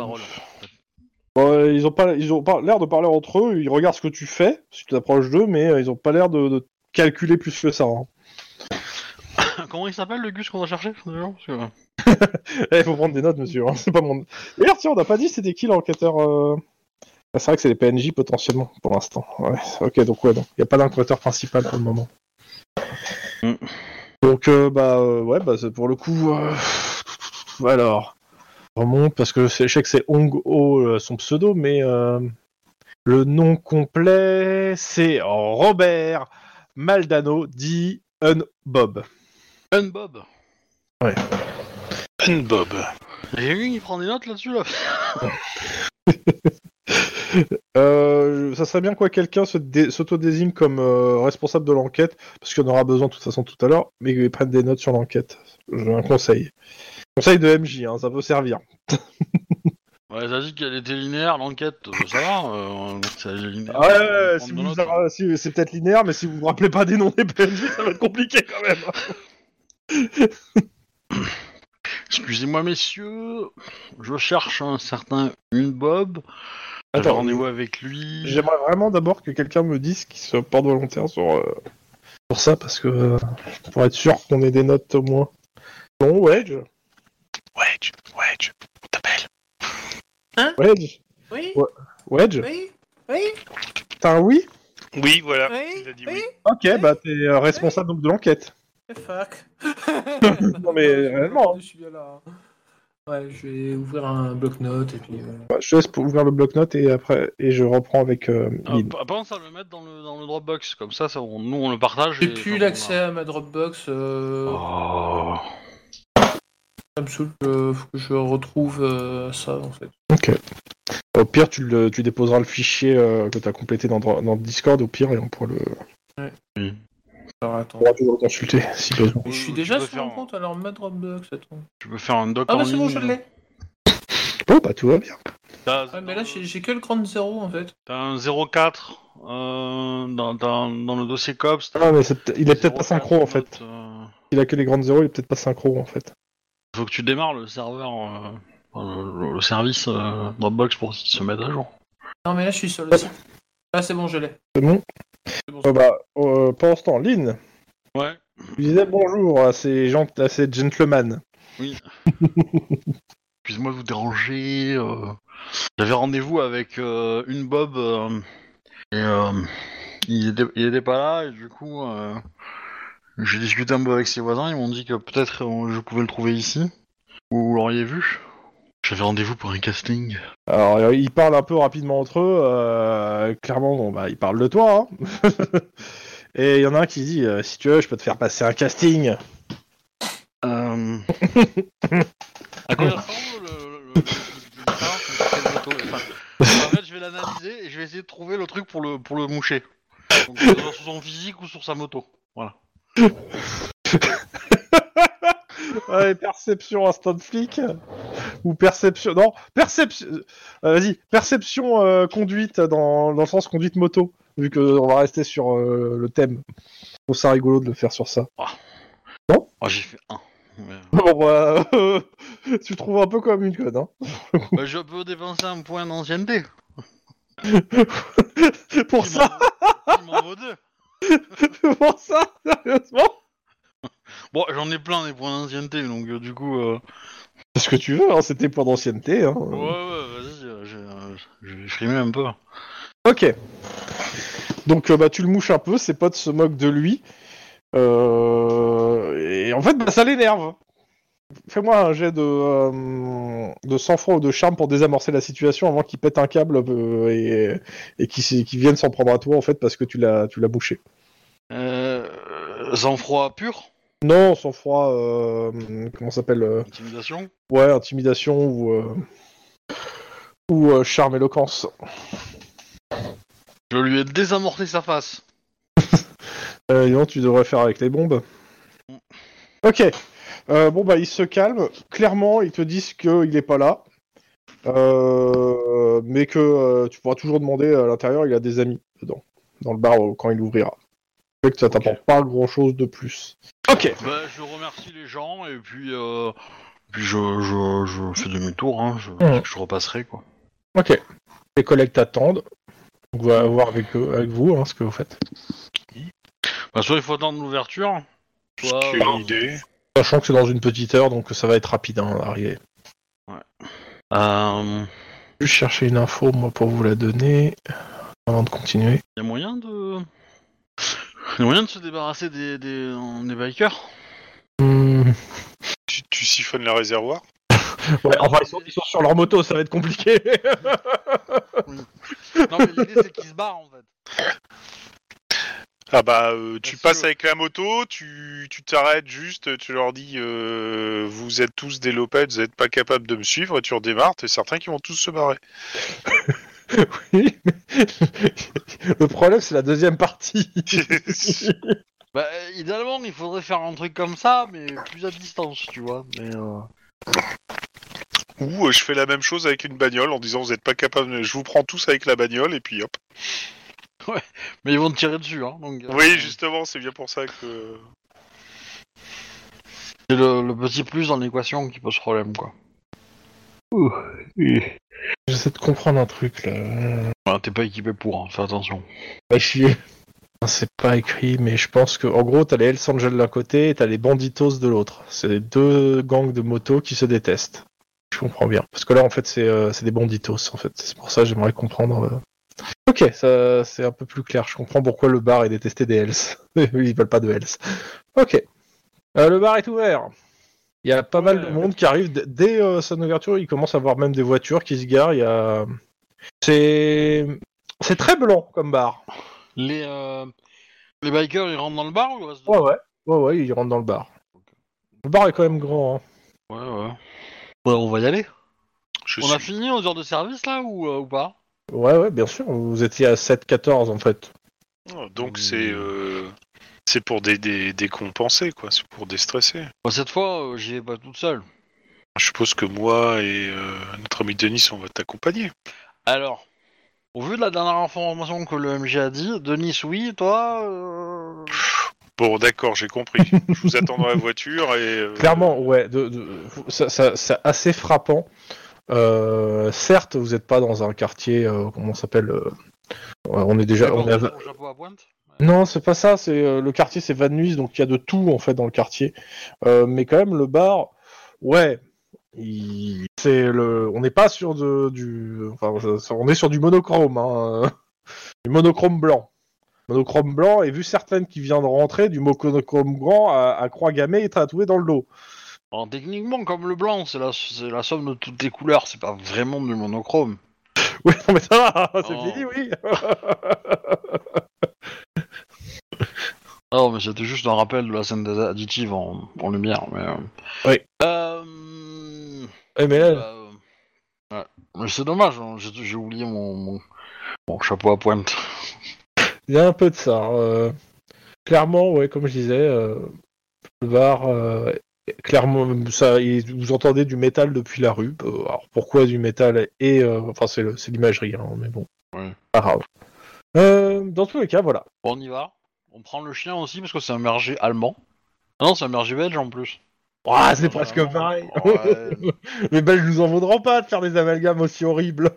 bon, ils ont pas, ils ont pas l'air de parler entre eux. Ils regardent ce que tu fais si tu t'approches d'eux, mais ils ont pas l'air de, de calculer plus que ça. hein. Comment il s'appelle le Gus qu'on a cherché que- Eh, Il faut prendre des notes, monsieur. hein, C'est pas mon. D'ailleurs, tiens, on n'a pas dit c'était qui l'enquêteur. euh, ah, C'est vrai que c'est les PNJ potentiellement pour l'instant. Ouais. Ok, donc ouais, donc il y a pas d'enquêteur principal pour le moment. Mm. Donc euh, bah euh, ouais, bah pour le coup. euh, Alors, remonte parce que je sais que c'est Hong Ho euh, son pseudo, mais euh, le nom complet c'est Robert Maldano dit Un Bob. Un Bob. Bob. J'ai vu qu'il prend des notes là-dessus là. Euh, ça serait bien quoi quelqu'un s'auto-désigne comme euh, responsable de l'enquête, parce qu'il y en aura besoin de toute façon tout à l'heure, mais qu'ils prennent des notes sur l'enquête. J'ai un conseil. Conseil de MJ, hein, ça peut servir. Ouais, t'as dit qu'elle était linéaire, l'enquête, euh, ça va euh, c'est linéaire. Ouais, si si- c'est peut-être linéaire, mais si vous vous rappelez pas des noms des PNJ, ça va être compliqué quand même. Excusez-moi, messieurs, je cherche un certain une Bob. Attends, rendez-vous avec lui. J'aimerais vraiment d'abord que quelqu'un me dise qu'il se porte volontaire sur, euh, sur ça, parce que euh, pour être sûr qu'on ait des notes au moins. Bon, Wedge Wedge, Wedge, on t'appelle. Wedge Oui. Wedge oui, oui, T'as un oui? Oui, voilà. oui, Il a dit oui. Ok, bah t'es euh, responsable donc de l'enquête. Fuck. Non, mais réellement. Je suis bien là. Ouais, je vais ouvrir un bloc-notes et puis. euh, Bah, je te laisse pour ouvrir le bloc-notes et après et je reprends avec euh, Ah, Lynn. p- pense à le mettre dans le, dans le Dropbox, comme ça, ça on- nous on le partage. J'ai et plus on l'accès a- à ma Dropbox. euh, Oh. Ça me saoule. euh, faut que je retrouve euh, ça en fait. Ok. Au pire, tu, le, tu déposeras le fichier euh, que tu as complété dans, dans Discord, au pire, et on pourra, le, Alors attends. on pourra toujours le consulter si besoin. Mais je suis déjà sur mon faire- compte, alors ma Dropbox, attends. Tu peux faire un doc Ah en bah c'est bon, je l'ai. Bon, bah tout va bien. T'as Ah mais là j'ai que le grand zéro en fait. t'as un 04 euh, dans, dans, dans le dossier COPS. Ah, mais il est peut-être pas synchro en fait. Euh, Il a que les grandes zéros, il est peut-être pas synchro en fait. faut que tu démarres le serveur, euh, le, le service euh, Dropbox pour qu'il se mette à jour. Non mais là je suis sur le site. Ah c'est bon, je l'ai. C'est bon Euh, Bah, euh, pendant ce temps, Lynn, Ouais. tu disais bonjour à ces gens, à ces gentlemen. Excuse-moi de vous déranger. euh, J'avais rendez-vous avec euh, une Bob euh, et euh, il, était, il était pas là et du coup euh, j'ai discuté un peu avec ses voisins. Ils m'ont dit que peut-être euh, je pouvais le trouver ici. Ou vous l'auriez vu? J'avais rendez-vous pour un casting. Alors, euh, ils parlent un peu rapidement entre eux. euh, clairement, bon, bah, ils parlent de toi. hein. Et il y en a un qui dit euh, si tu veux, je peux te faire passer un casting. Euh... à quoi il ressemble le, le, le- le- le- le- moto Enfin, En fait, je vais l'analyser et je vais essayer de trouver le truc pour le, pour le moucher. Donc, que ce soit sur son physique ou sur sa moto. Voilà. Ouais, perception instant flic ou perception non perception euh, vas-y perception euh, conduite dans, dans le sens conduite moto vu que on va rester sur euh, le thème. Je trouve ça rigolo de le faire sur ça. Oh, j'ai fait un. Mais, Bon bah tu trouves un peu comme une conne hein. bah, je peux dépenser un point d'ancienneté. Pour ça? il m'en vaut deux. pour ça sérieusement? Bon, j'en ai plein des points d'ancienneté, donc euh, du coup. Euh... C'est ce que tu veux hein, c'était pour d'ancienneté hein. Ouais, ouais, vas-y, euh, euh, je vais frimer un peu. Ok. Donc euh, bah tu le mouches un peu, ses potes se moquent de lui. Euh, et en fait bah, ça l'énerve. Fais-moi un jet de, euh, de sang-froid ou de charme pour désamorcer la situation avant qu'il pète un câble euh, et, et qu'il vienne s'en prendre à toi en fait parce que tu l'as tu l'as bouché. Euh. Sang-froid pur? Non, sang-froid, euh, comment s'appelle euh, Intimidation? Ouais, intimidation ou euh, ou euh, charme éloquence. Je lui ai désamorcé sa face. Euh, non, tu devrais faire avec les bombes. Ok. Euh, bon bah ils se calment. Clairement, ils te disent qu'il est pas là, Euh, mais que tu pourras toujours demander à l'intérieur. Il a des amis dedans, dans le bar quand il ouvrira. Fait que ça t'apporte pas grand chose de plus. Ok. Bah, je remercie les gens et puis, euh, puis je, je, je fais demi-tour, hein, je, je repasserai quoi. Ok. Les collègues t'attendent. On va voir avec eux, avec vous, hein, ce que vous faites. Bah, soit il faut attendre l'ouverture, soit. Quelle euh, idée. Sachant que c'est dans une petite heure, donc ça va être rapide hein, à arriver. euh, Je vais chercher une info moi pour vous la donner avant de continuer. y a moyen de. Y a moyen de se débarrasser des, des, des bikers Hmm. Tu, tu siphonnes le réservoir Ouais, enfin ils sont, ils sont sur leur moto, ça va être compliqué. Non, mais l'idée c'est qu'ils se barrent en fait. Ah bah euh, tu Merci, passes avec la moto, tu tu t'arrêtes juste, tu leur dis euh, vous êtes tous des lopettes, vous n'êtes pas capables de me suivre, et tu redémarres, t'es certain qu'ils vont tous se barrer. Oui, mais le problème c'est la deuxième partie. Bah, idéalement, il faudrait faire un truc comme ça, mais plus à distance, tu vois. Mais, euh, Ou euh, je fais la même chose avec une bagnole en disant vous n'êtes pas capable, je vous prends tous avec la bagnole et puis hop. Mais ils vont te tirer dessus, hein. Donc, euh, Oui justement c'est bien pour ça que C'est le, le petit plus dans l'équation qui pose problème, quoi. J'essaie de comprendre un truc là. T'es pas équipé pour, hein, fais attention. Pas chier. C'est pas écrit, mais je pense que en gros t'as les Hells Angels d'un côté et t'as les Banditos de l'autre. C'est les deux gangs de motos qui se détestent. Je comprends bien. Parce que là en fait c'est euh, des Banditos en fait. C'est pour ça que j'aimerais comprendre. euh. Ok, ça c'est un peu plus clair. Je comprends pourquoi le bar est détesté des Hells. Ils veulent pas de Hells. Ok. Euh, le bar est ouvert. Il y a pas mal de Ouais. monde qui arrive D- dès euh, son ouverture. Il commence à voir même des voitures qui se garent. Il y a c'est c'est très blanc comme bar. Les, euh, les bikers, ils rentrent dans le bar ou ils Ouais, ouais. Ouais, ouais, il rentre dans le bar. Le bar est quand même grand. Hein. Ouais, ouais. Ouais, on va y aller. Je On suis... a fini aux heures de service là ou, euh, ou pas? Ouais, ouais, bien sûr. Vous étiez à 7-14 en fait. Oh, Donc c'est euh, c'est pour des, des, décompenser, quoi. C'est pour déstresser. Bah, Cette fois, euh, j'y vais pas toute seule. Je suppose que moi et euh, notre ami Denis, on va t'accompagner. Alors, au vu de la dernière information que le MG a dit, Denis, oui, toi euh, Bon, d'accord, j'ai compris. Je vous attends dans la voiture et... euh, Clairement, ouais, de, de- ça, ça- c'est assez frappant. Euh, certes, vous n'êtes pas dans un quartier, euh, comment ça s'appelle euh, ouais, On est déjà. on est à- Ton chapeau à pointe? Non, c'est pas ça. C'est euh, le quartier, c'est Van Nuys, donc il y a de tout en fait dans le quartier. Euh, mais quand même, le bar, ouais, il- c'est le. On n'est pas sur de, du. Enfin, on est sur du monochrome, hein, du monochrome blanc. Monochrome blanc, et vu certaines qui viennent de rentrer, du monochrome blanc à, à croix gammée et tatoué dans le dos. Alors, techniquement, comme le blanc, c'est la, c'est la somme de toutes les couleurs, c'est pas vraiment du monochrome. Oui, non, mais ça va, c'est Oh. fini, oui. Non, mais c'était juste un rappel de la scène des additive en, en lumière. Mais, euh... Oui. Euh... Eh, mais là, bah, euh, ouais. Mais c'est dommage, hein, j'ai j'ai oublié mon, mon, mon chapeau à pointe. il y a un peu de ça. euh, clairement, ouais, comme je disais, euh, le bar, euh, clairement, ça, vous entendez du métal depuis la rue. Euh, alors pourquoi du métal et euh, enfin c'est le- c'est l'imagerie, hein, mais bon, Ouais. pas grave. Euh, dans tous les cas, voilà. Bon, on y va. On prend le chien aussi parce que c'est un berger allemand. Ah non, c'est un berger belge en plus. Ah, c'est presque vraiment. pareil. Ouais. Les Belges nous en voudront pas de faire des amalgames aussi horribles.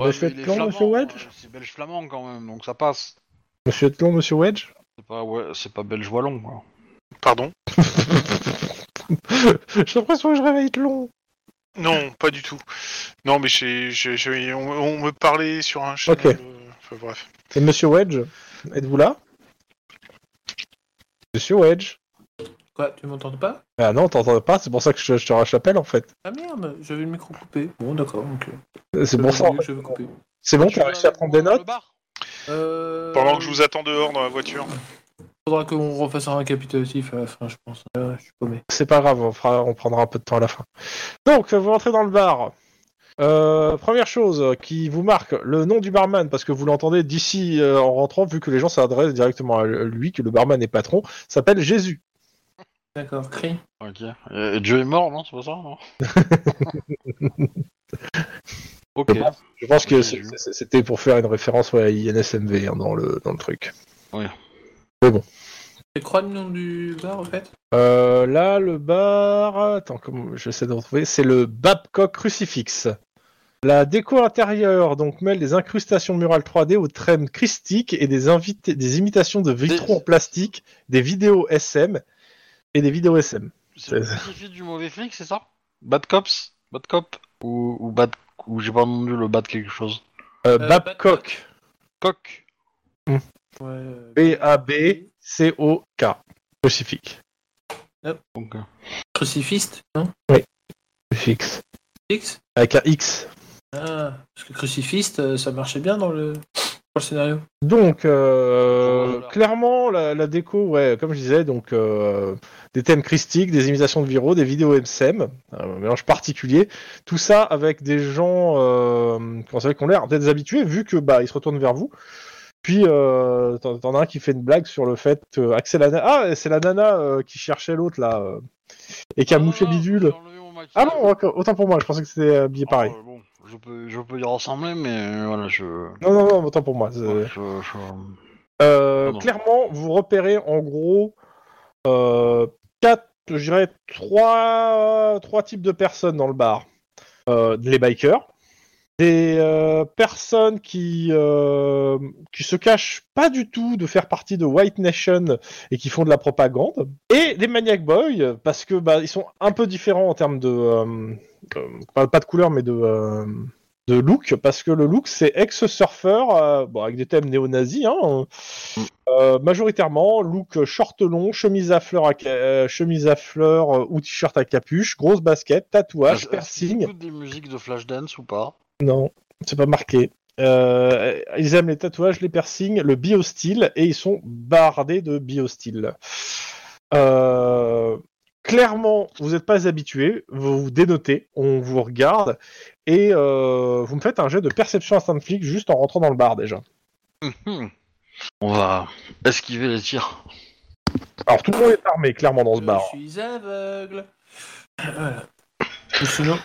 Ouais, Monsieur monsieur Wedge euh, C'est belge flamand quand même, donc ça passe. Monsieur Tlon, Monsieur Wedge C'est pas, ouais, c'est pas belge wallon quoi. Pardon? J'ai l'impression que je réveille Tlon. Non, pas du tout. Non, mais j'ai, j'ai- j'ai- on, on me parlait sur un channel... Ok. euh, enfin, bref. Et Monsieur Wedge, êtes-vous là? Monsieur Wedge Quoi, tu m'entends pas? Ah non, t'entends pas, c'est pour ça que je, je te rappelle en fait. Ah merde, j'avais le micro coupé. Bon, d'accord, ok. C'est pour ça. en fait. Je vais couper. C'est bon, Tu t'as vas réussi à prendre des notes? Euh... Pendant que je vous attends dehors dans la voiture. Faudra qu'on refasse un récapitulatif à la fin, je pense. Euh, je suis paumé. C'est pas grave, on, fera- on prendra un peu de temps à la fin. Donc, vous rentrez dans le bar. Euh, première chose qui vous marque, le nom du barman, parce que vous l'entendez d'ici euh, en rentrant, vu que les gens s'adressent directement à lui, que le barman est patron, s'appelle Jésus. D'accord, cri. Ok. Et, Dieu est mort, non C'est pas ça, non Ok. Je pense- Je pense que c'était pour faire une référence ouais, à INSMV hein, dans, le, dans le truc. C'est quoi le nom du bar, en fait? Euh, là, le bar. Attends, comment j'essaie de retrouver? C'est le Babcock Crucifix. La déco intérieure donc mêle des incrustations murales 3D aux trame christiques et des, imitations de vitraux Des- en plastique, des vidéos SM et des vidéos SM. C'est le du mauvais flic, c'est ça? Bad Cops? Bad Cop Ou, ou Bad... Ou j'ai pas entendu le Bad quelque chose. Euh, Euh, Babcock. Coq Ouais. Euh, B-A-B-C-O-K. Crucifix. Donc, euh, Crucifiste, non? Crucifix. X Avec un X. Ah, parce que crucifiste, euh, ça marchait bien dans le, dans le scénario. Donc, euh, Voilà. clairement, la, la déco, ouais, comme je disais, donc euh, des thèmes christiques, des imitations de viraux, des vidéos MSM, un mélange particulier, tout ça avec des gens euh, comment ça, qui ont l'air d'être habitués, vu que bah ils se retournent vers vous. Puis euh, t'en as un qui fait une blague sur le fait que ah, que c'est la na- ah c'est la nana euh, qui cherchait l'autre là euh, et qui a ah, mouché j'ai bidule. Ah non, autant pour moi, je pensais que c'était habillé pareil. Ah, ouais, bon, je peux, je peux y ressembler, mais voilà, je. Non non non, autant pour moi. c'est- ouais, je, je- Euh, Pardon. clairement, vous repérez en gros euh, quatre, je dirais trois, trois types de personnes dans le bar. Euh, les bikers, des euh, personnes qui euh, qui se cachent pas du tout de faire partie de White Nation et qui font de la propagande, et des maniac boys parce que bah ils sont un peu différents en termes de euh, euh, pas, de couleur mais de de look parce que le look c'est ex-surfeur euh, bon, avec des thèmes néo-nazis hein, majoritairement look short long chemise à fleurs à chemise à fleurs ou t-shirt à capuche grosse basket tatouage piercing. des musiques de Flashdance ou pas? Non c'est pas marqué Euh, ils aiment les tatouages les piercings le bio-style et ils sont bardés de bio-style euh, clairement, vous n'êtes pas habitué, vous vous dénotez, on vous regarde, et euh, vous me faites un jet de perception instant flic juste en rentrant dans le bar déjà. Mhm. On va esquiver les tirs. Alors tout le monde est armé clairement dans ce bar. Je suis aveugle. Sinon.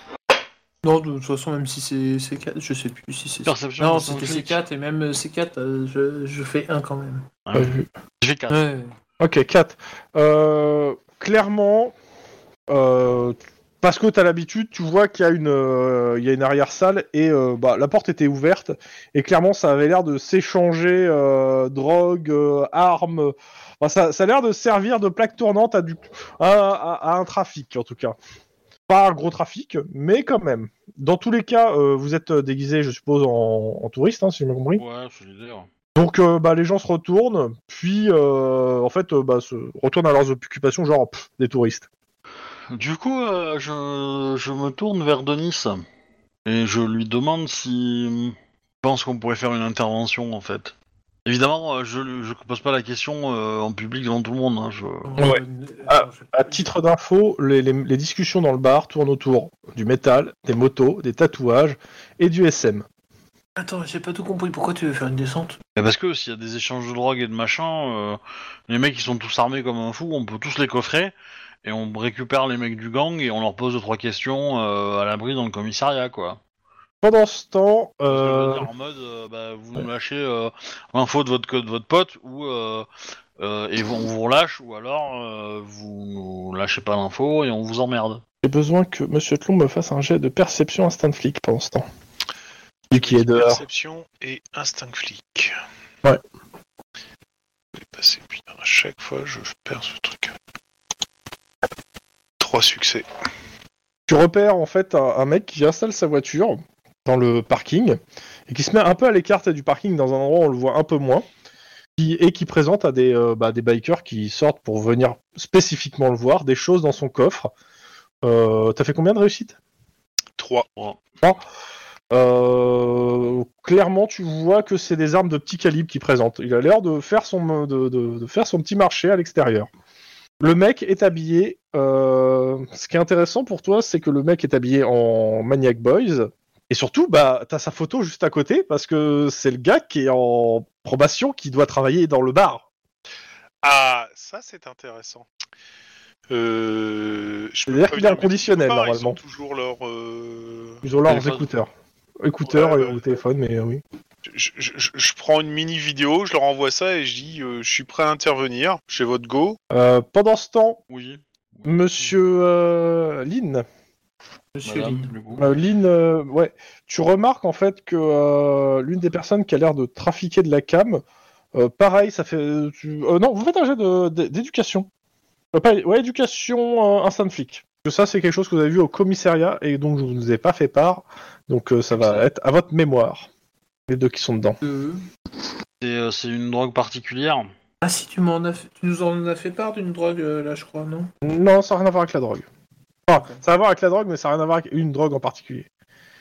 Non, de toute façon, même si c'est C4, je sais plus si c'est. Perception Non, c'était flic. C4 et même euh, C4, euh, je, je fais 1 quand même. Ah, vu. J'ai fait 4. Ouais. Ok, 4. Euh, clairement, euh, parce que tu as l'habitude, tu vois qu'il y a une, euh, il y a une arrière-salle et euh, bah, la porte était ouverte et clairement ça avait l'air de s'échanger euh, drogue, euh, armes. Enfin, ça, ça a l'air de servir de plaque tournante à, du, à, à- à un trafic en tout cas. Pas un gros trafic, mais quand même. Dans tous les cas, euh, vous êtes déguisé, je suppose, en, en touriste, hein, si j'ai bien compris. Ouais. Donc euh, bah, les gens se retournent, puis euh, en fait euh, bah, se retournent à leurs occupations, genre pff, des touristes. Du coup, euh, je, je me tourne vers Denis et je lui demande si je pense qu'on pourrait faire une intervention en fait. Évidemment, euh, je ne pose pas la question euh, en public devant tout le monde. hein, je... Ouais. Ah, À titre d'info, les, les- les discussions dans le bar tournent autour du métal, des motos, des tatouages et du SM. Attends, j'ai pas tout compris. Pourquoi tu veux faire une descente? Parce que s'il y a des échanges de drogue et de machin, euh, les mecs ils sont tous armés comme un fou, on peut tous les coffrer et on récupère les mecs du gang et on leur pose deux trois questions euh, à l'abri dans le commissariat quoi. Pendant ce temps, euh, en mode, euh, bah, vous nous lâchez euh, l'info de votre code, votre pote, ou euh, euh, et on vous relâche, ou alors euh, vous nous lâchez pas l'info et on vous emmerde. j'ai besoin que Monsieur Tlon me fasse un jet de perception instant flic pendant ce temps. Est dehors. Perception et instinct flic. Ouais. Je vais passer, putain, à chaque fois je perds ce truc. Trois succès. Tu repères en fait un, un mec qui installe sa voiture dans le parking et qui se met un peu à l'écart du parking dans un endroit où on le voit un peu moins qui- et qui présente à des, euh, bah, des bikers qui sortent pour venir spécifiquement le voir des choses dans son coffre. Euh, T'as fait combien de réussites? Trois. Euh, clairement, tu vois que c'est des armes de petit calibre qu'il présente. Il a l'air de faire son de, de- de faire son petit marché à l'extérieur. Le mec est habillé. euh, ce qui est intéressant pour toi, c'est que le mec est habillé en Maniac Boys. Et surtout, bah, t'as sa photo juste à côté parce que c'est le gars qui est en probation, qui doit travailler dans le bar. Ah, ça c'est intéressant. Euh, C'est-à-dire qu'il est en dire, mais conditionnel, quelque part, normalement. Ils ont toujours leur. euh, Ils ont leurs Téléphone. écouteurs, écouteurs Ouais, au téléphone, mais euh, oui. Je, je- je- je prends une mini vidéo, je leur envoie ça et je dis euh, je suis prêt à intervenir. J'ai votre go. Euh, pendant ce temps, Oui. Monsieur euh, Lynn. Monsieur Madame, Lynn. Euh, Lynn, euh, ouais, tu remarques en fait que euh, l'une des personnes qui a l'air de trafiquer de la cam, euh, pareil, ça fait. tu- euh, non, vous faites un jet de- de- d'éducation. Euh, pas- ouais, éducation euh, instant flic. Parce que ça, c'est quelque chose que vous avez vu au commissariat et donc je vous ai pas fait part. Donc euh, ça va être à votre mémoire. Les deux qui sont dedans. Euh, C'est euh, c'est une drogue particulière. Ah si, tu m'en as fait... tu nous en as fait part d'une drogue euh, là, je crois, non? Non, ça n'a rien à voir avec la drogue. Enfin, ça a à voir avec la drogue, mais ça n'a rien à voir avec une drogue en particulier.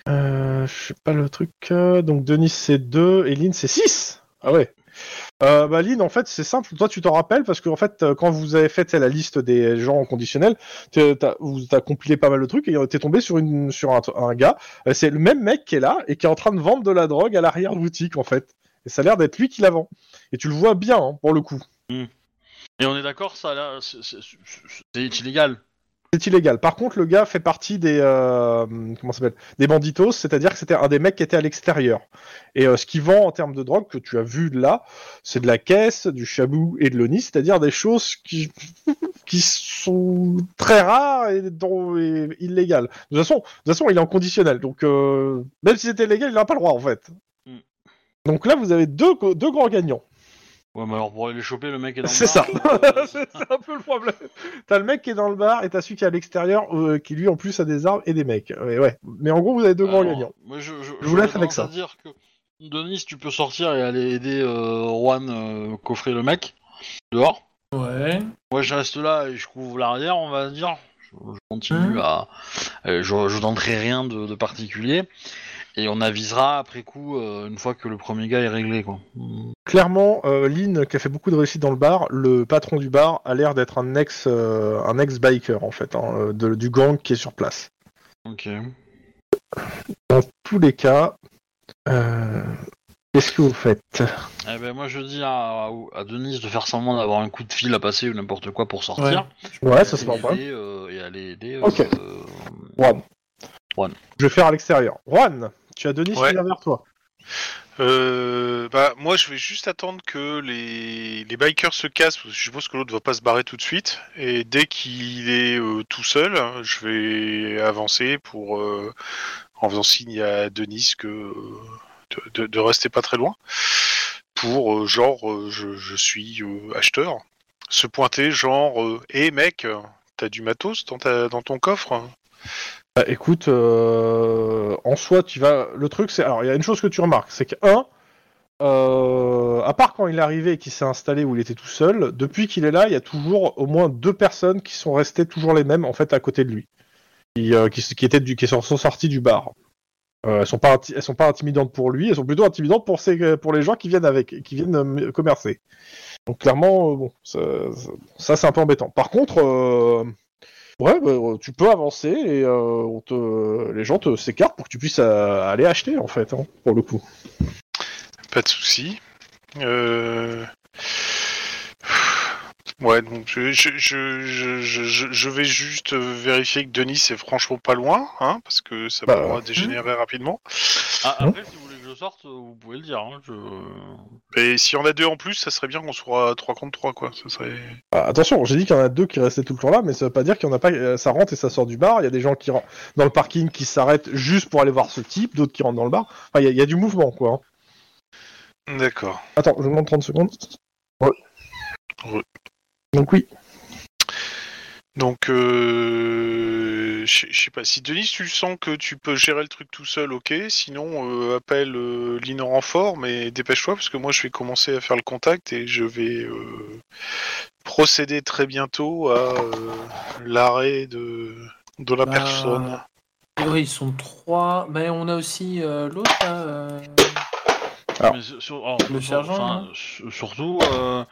Euh, je sais pas le truc. euh, donc Denis c'est 2 et Lynn c'est 6 Ah ouais. Euh, bah Lynn, en fait, c'est simple. Toi, tu t'en rappelles parce qu'en fait, euh, quand vous avez fait la liste des gens en conditionnel, t'as- vous t'as compilé pas mal de trucs et t'es tombé sur, une, sur un, un gars. C'est le même mec qui est là et qui est en train de vendre de la drogue à l'arrière-boutique, en fait. Et ça a l'air d'être lui qui la vend. Et tu le vois bien, hein, pour le coup. Et on est d'accord, ça là, c'est- c'est c'est illégal. C'est illégal. Par contre, le gars fait partie des euh, comment s'appelle des banditos, c'est-à-dire que c'était un des mecs qui était à l'extérieur. Et euh, ce qu'il vend en termes de drogue que tu as vu là, c'est de la caisse, du chabou et de l'oni, c'est-à-dire des choses qui qui sont très rares et, dont, et illégales. De toute façon, de toute façon, il est en conditionnel, donc euh, même si c'était légal, il n'a pas le droit en fait. Mm. Donc là, vous avez deux deux grands gagnants. Ouais, mais alors pour aller les choper, le mec est dans le C'est ça. bar, euh, c'est un peu le problème. T'as le mec qui est dans le bar et t'as celui qui est à l'extérieur, euh, qui lui en plus a des armes et des mecs. Ouais, ouais. Mais en gros, vous avez deux grands gagnants. Moi, je, je, Je vous laisse avec ça. dire que Denis, tu peux sortir et aller aider euh, Juan euh, coffrer le mec dehors. Ouais. Moi, je reste là et je couvre l'arrière, on va dire. Je, je continue Mhm. à. euh, je, je tenterai rien de, de particulier. Et on avisera après coup euh, une fois que le premier gars est réglé quoi. Clairement, euh, Lynn, qui a fait beaucoup de réussite dans le bar, le patron du bar a l'air d'être un ex, euh, un ex biker en fait, hein, de- du gang qui est sur place. Ok. Dans tous les cas, qu'est-ce que vous faites? Eh ben moi je dis à, à, à Denise de faire semblant d'avoir un coup de fil à passer ou n'importe quoi pour sortir. Ouais, ça c'est pas et aller aider. Ok. Juan. Juan. Je vais faire à l'extérieur. Juan, tu as Denis Ouais. qui vient vers toi. Euh, bah, moi, je vais juste attendre que les, les bikers se cassent, parce que je suppose que l'autre va pas se barrer tout de suite. Et dès qu'il est euh, tout seul, je vais avancer pour, euh, en faisant signe à Denis que de, de, de rester pas très loin. Pour genre, je, je suis acheteur. Se pointer, genre, hé mec, t'as du matos dans, ta, dans ton coffre? Bah, écoute, euh, en soi, tu vas. Le truc, c'est. Alors, il y a une chose que tu remarques, c'est que, un, euh, à part quand il est arrivé et qu'il s'est installé où il était tout seul, depuis qu'il est là, il y a toujours au moins deux personnes qui sont restées toujours les mêmes, en fait, à côté de lui. Qui, euh, étaient du, qui sont, sorties du bar. Elles sont pas elles sont pas intimidantes pour lui, elles sont plutôt intimidantes pour ces, pour les gens qui viennent avec, qui viennent commercer. Donc clairement, bon, ça, c'est un peu embêtant. Par contre, ouais, bah, euh, tu peux avancer et euh, on te, les gens te s'écartent pour que tu puisses euh, aller acheter en fait, hein, pour le coup. Pas de souci. Euh... Ouais, donc je, je, je, je, je- je vais juste vérifier que Denis est franchement pas loin, hein, parce que ça Bah, pourra dégénérer rapidement. Ah, après si vous je sorte, vous pouvez le dire. Hein, je... Et si on a deux en plus, ça serait bien qu'on soit 3 contre 3, quoi. Ça serait... Ah, attention, j'ai dit qu'il y en a deux qui restaient tout le temps là, mais ça veut pas dire qu'il y en a pas. euh, Ça rentre et ça sort du bar. Il y a des gens qui rentrent dans le parking qui s'arrêtent juste pour aller voir ce type, d'autres qui rentrent dans le bar. Enfin, il y, a- il y a du mouvement quoi. hein. D'accord. Attends, je vous demande 30 secondes. Ouais. Ouais. Donc oui. Donc, euh... je sais pas, si Denis, tu sens que tu peux gérer le truc tout seul, ok. Sinon, euh, appelle euh, en renfort, mais dépêche-toi, parce que moi, je vais commencer à faire le contact et je vais euh, procéder très bientôt à euh, l'arrêt de, de la Bah, personne. Oui, ils sont trois. Ben, on a aussi l'autre, Alors, Mais sur- sur- alors, le sur- sergent, enfin, hein. su- surtout, euh,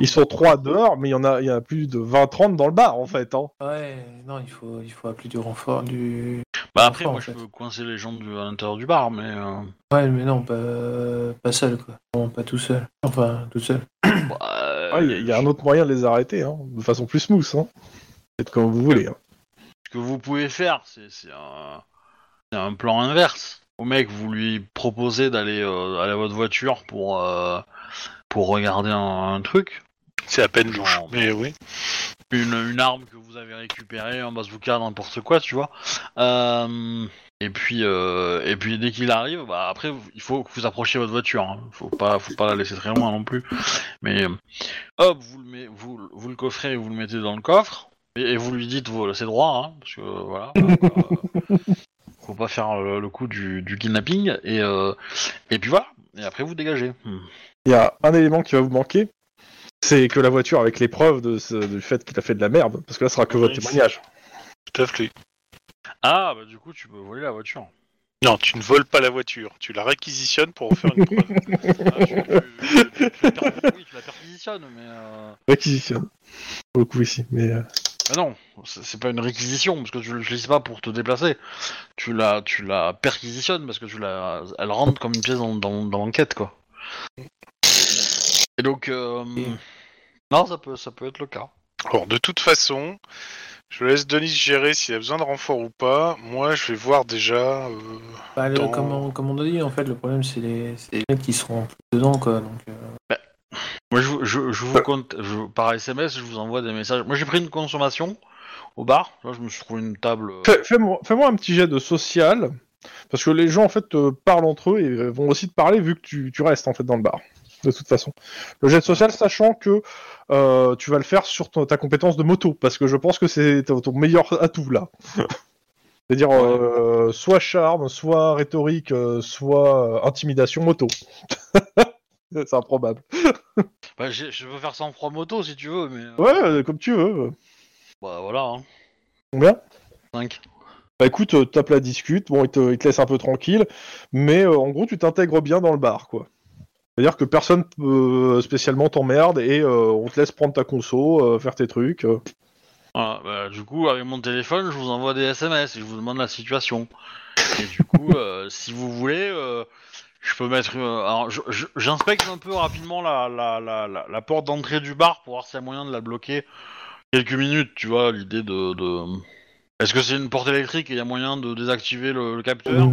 Ils sont trois dehors, mais il y en a, il y en a plus de 20-30 dans le bar en fait. Hein. Ouais, non, il faut, il faut appeler du renfort. Du... bah, après, moi je fait. peux coincer les gens du- à l'intérieur du bar, mais euh, Ouais, mais non, pas, pas seul, quoi. Non, pas tout seul. Enfin, tout seul. bah, Il y, a- il y a un autre moyen de les arrêter, hein, de façon plus smooth. Hein. Faites comme vous voulez. hein. Ce que vous pouvez faire, c'est c'est un, c'est un plan inverse. Au mec, vous lui proposez d'aller euh, aller à votre voiture pour, euh, pour regarder un, un truc. C'est à peine louche. Mais oui. Une, une arme que vous avez récupérée, un bazooka, n'importe quoi, tu vois. Euh, et puis euh, et puis dès qu'il arrive, bah après il faut que vous approchiez votre voiture. Hein. Faut pas faut pas la laisser très loin non plus. Mais hop, vous le met, vous, vous le coffrez et vous le mettez dans le coffre. Et, et vous lui dites voilà, c'est droit, hein, parce que euh, voilà. euh, faut pas faire euh, le coup du, du kidnapping et euh, et puis voilà. Et après vous dégagez. Hmm. Il y a un élément qui va vous manquer, c'est que la voiture, avec les preuves de ce- du fait qu'il a fait de la merde, parce que là, ce sera que votre témoignage. Tout à fait. Ah bah du coup tu peux voler la voiture. Non, tu ne voles pas la voiture. Tu la réquisitionnes pour en faire une preuve. Ah, tu, tu- tu- tu la per- oui, tu la perquisitionnes, mais euh, Réquisitionne. Pour le coup, ici. Mais, euh, bah non, c'est pas une réquisition parce que tu l'utilises pas pour te déplacer. Tu la, tu la perquisitionnes parce que tu la, elle rentre comme une pièce dans, dans, dans l'enquête quoi. Et donc, euh, non, ça peut, ça peut être le cas. Alors, de toute façon, je laisse Denis gérer s'il a besoin de renfort ou pas. Moi, je vais voir déjà. euh, Bah, le- Dans- comme, on, comme on a dit, en fait, le problème, c'est les, les mecs qui seront plus dedans, quoi. Donc, euh, Moi, je, vous- je, je vous compte, je, par SMS, je vous envoie des messages. Moi, j'ai pris une consommation au bar. Là, je me suis trouvé une table. euh, fais- Fais-moi fais-moi un petit jet de social, parce que les gens, en fait, te parlent entre eux et euh, vont aussi te parler vu que tu, tu restes, en fait, dans le bar. De toute façon. Le jet de social, sachant que euh, tu vas le faire sur ton- ta compétence de moto, parce que je pense que c'est ton ton meilleur atout, là. C'est-à-dire, euh, soit charme, soit rhétorique, euh, soit euh, intimidation moto. c'est improbable. bah, j'ai- je peux faire ça en froid moto si tu veux, mais. euh, Ouais, euh, comme tu veux. Bah voilà, hein. Combien? 5. Bah écoute, euh, tape la discute, bon, il te, il te laisse un peu tranquille, mais euh, en gros, tu t'intègres bien dans le bar, quoi. C'est-à-dire que personne peut spécialement t'emmerde et euh, on te laisse prendre ta conso, euh, faire tes trucs. euh. Voilà, bah, du coup, avec mon téléphone, je vous envoie des SMS et je vous demande la situation. Et du coup, euh, si vous voulez, euh, je peux mettre. euh, alors, j'inspecte un peu rapidement la, la, la, la, la porte d'entrée du bar pour voir s'il y a moyen de la bloquer quelques minutes. Tu vois, l'idée de. de... Est-ce que c'est une porte électrique et il y a moyen de désactiver le, le capteur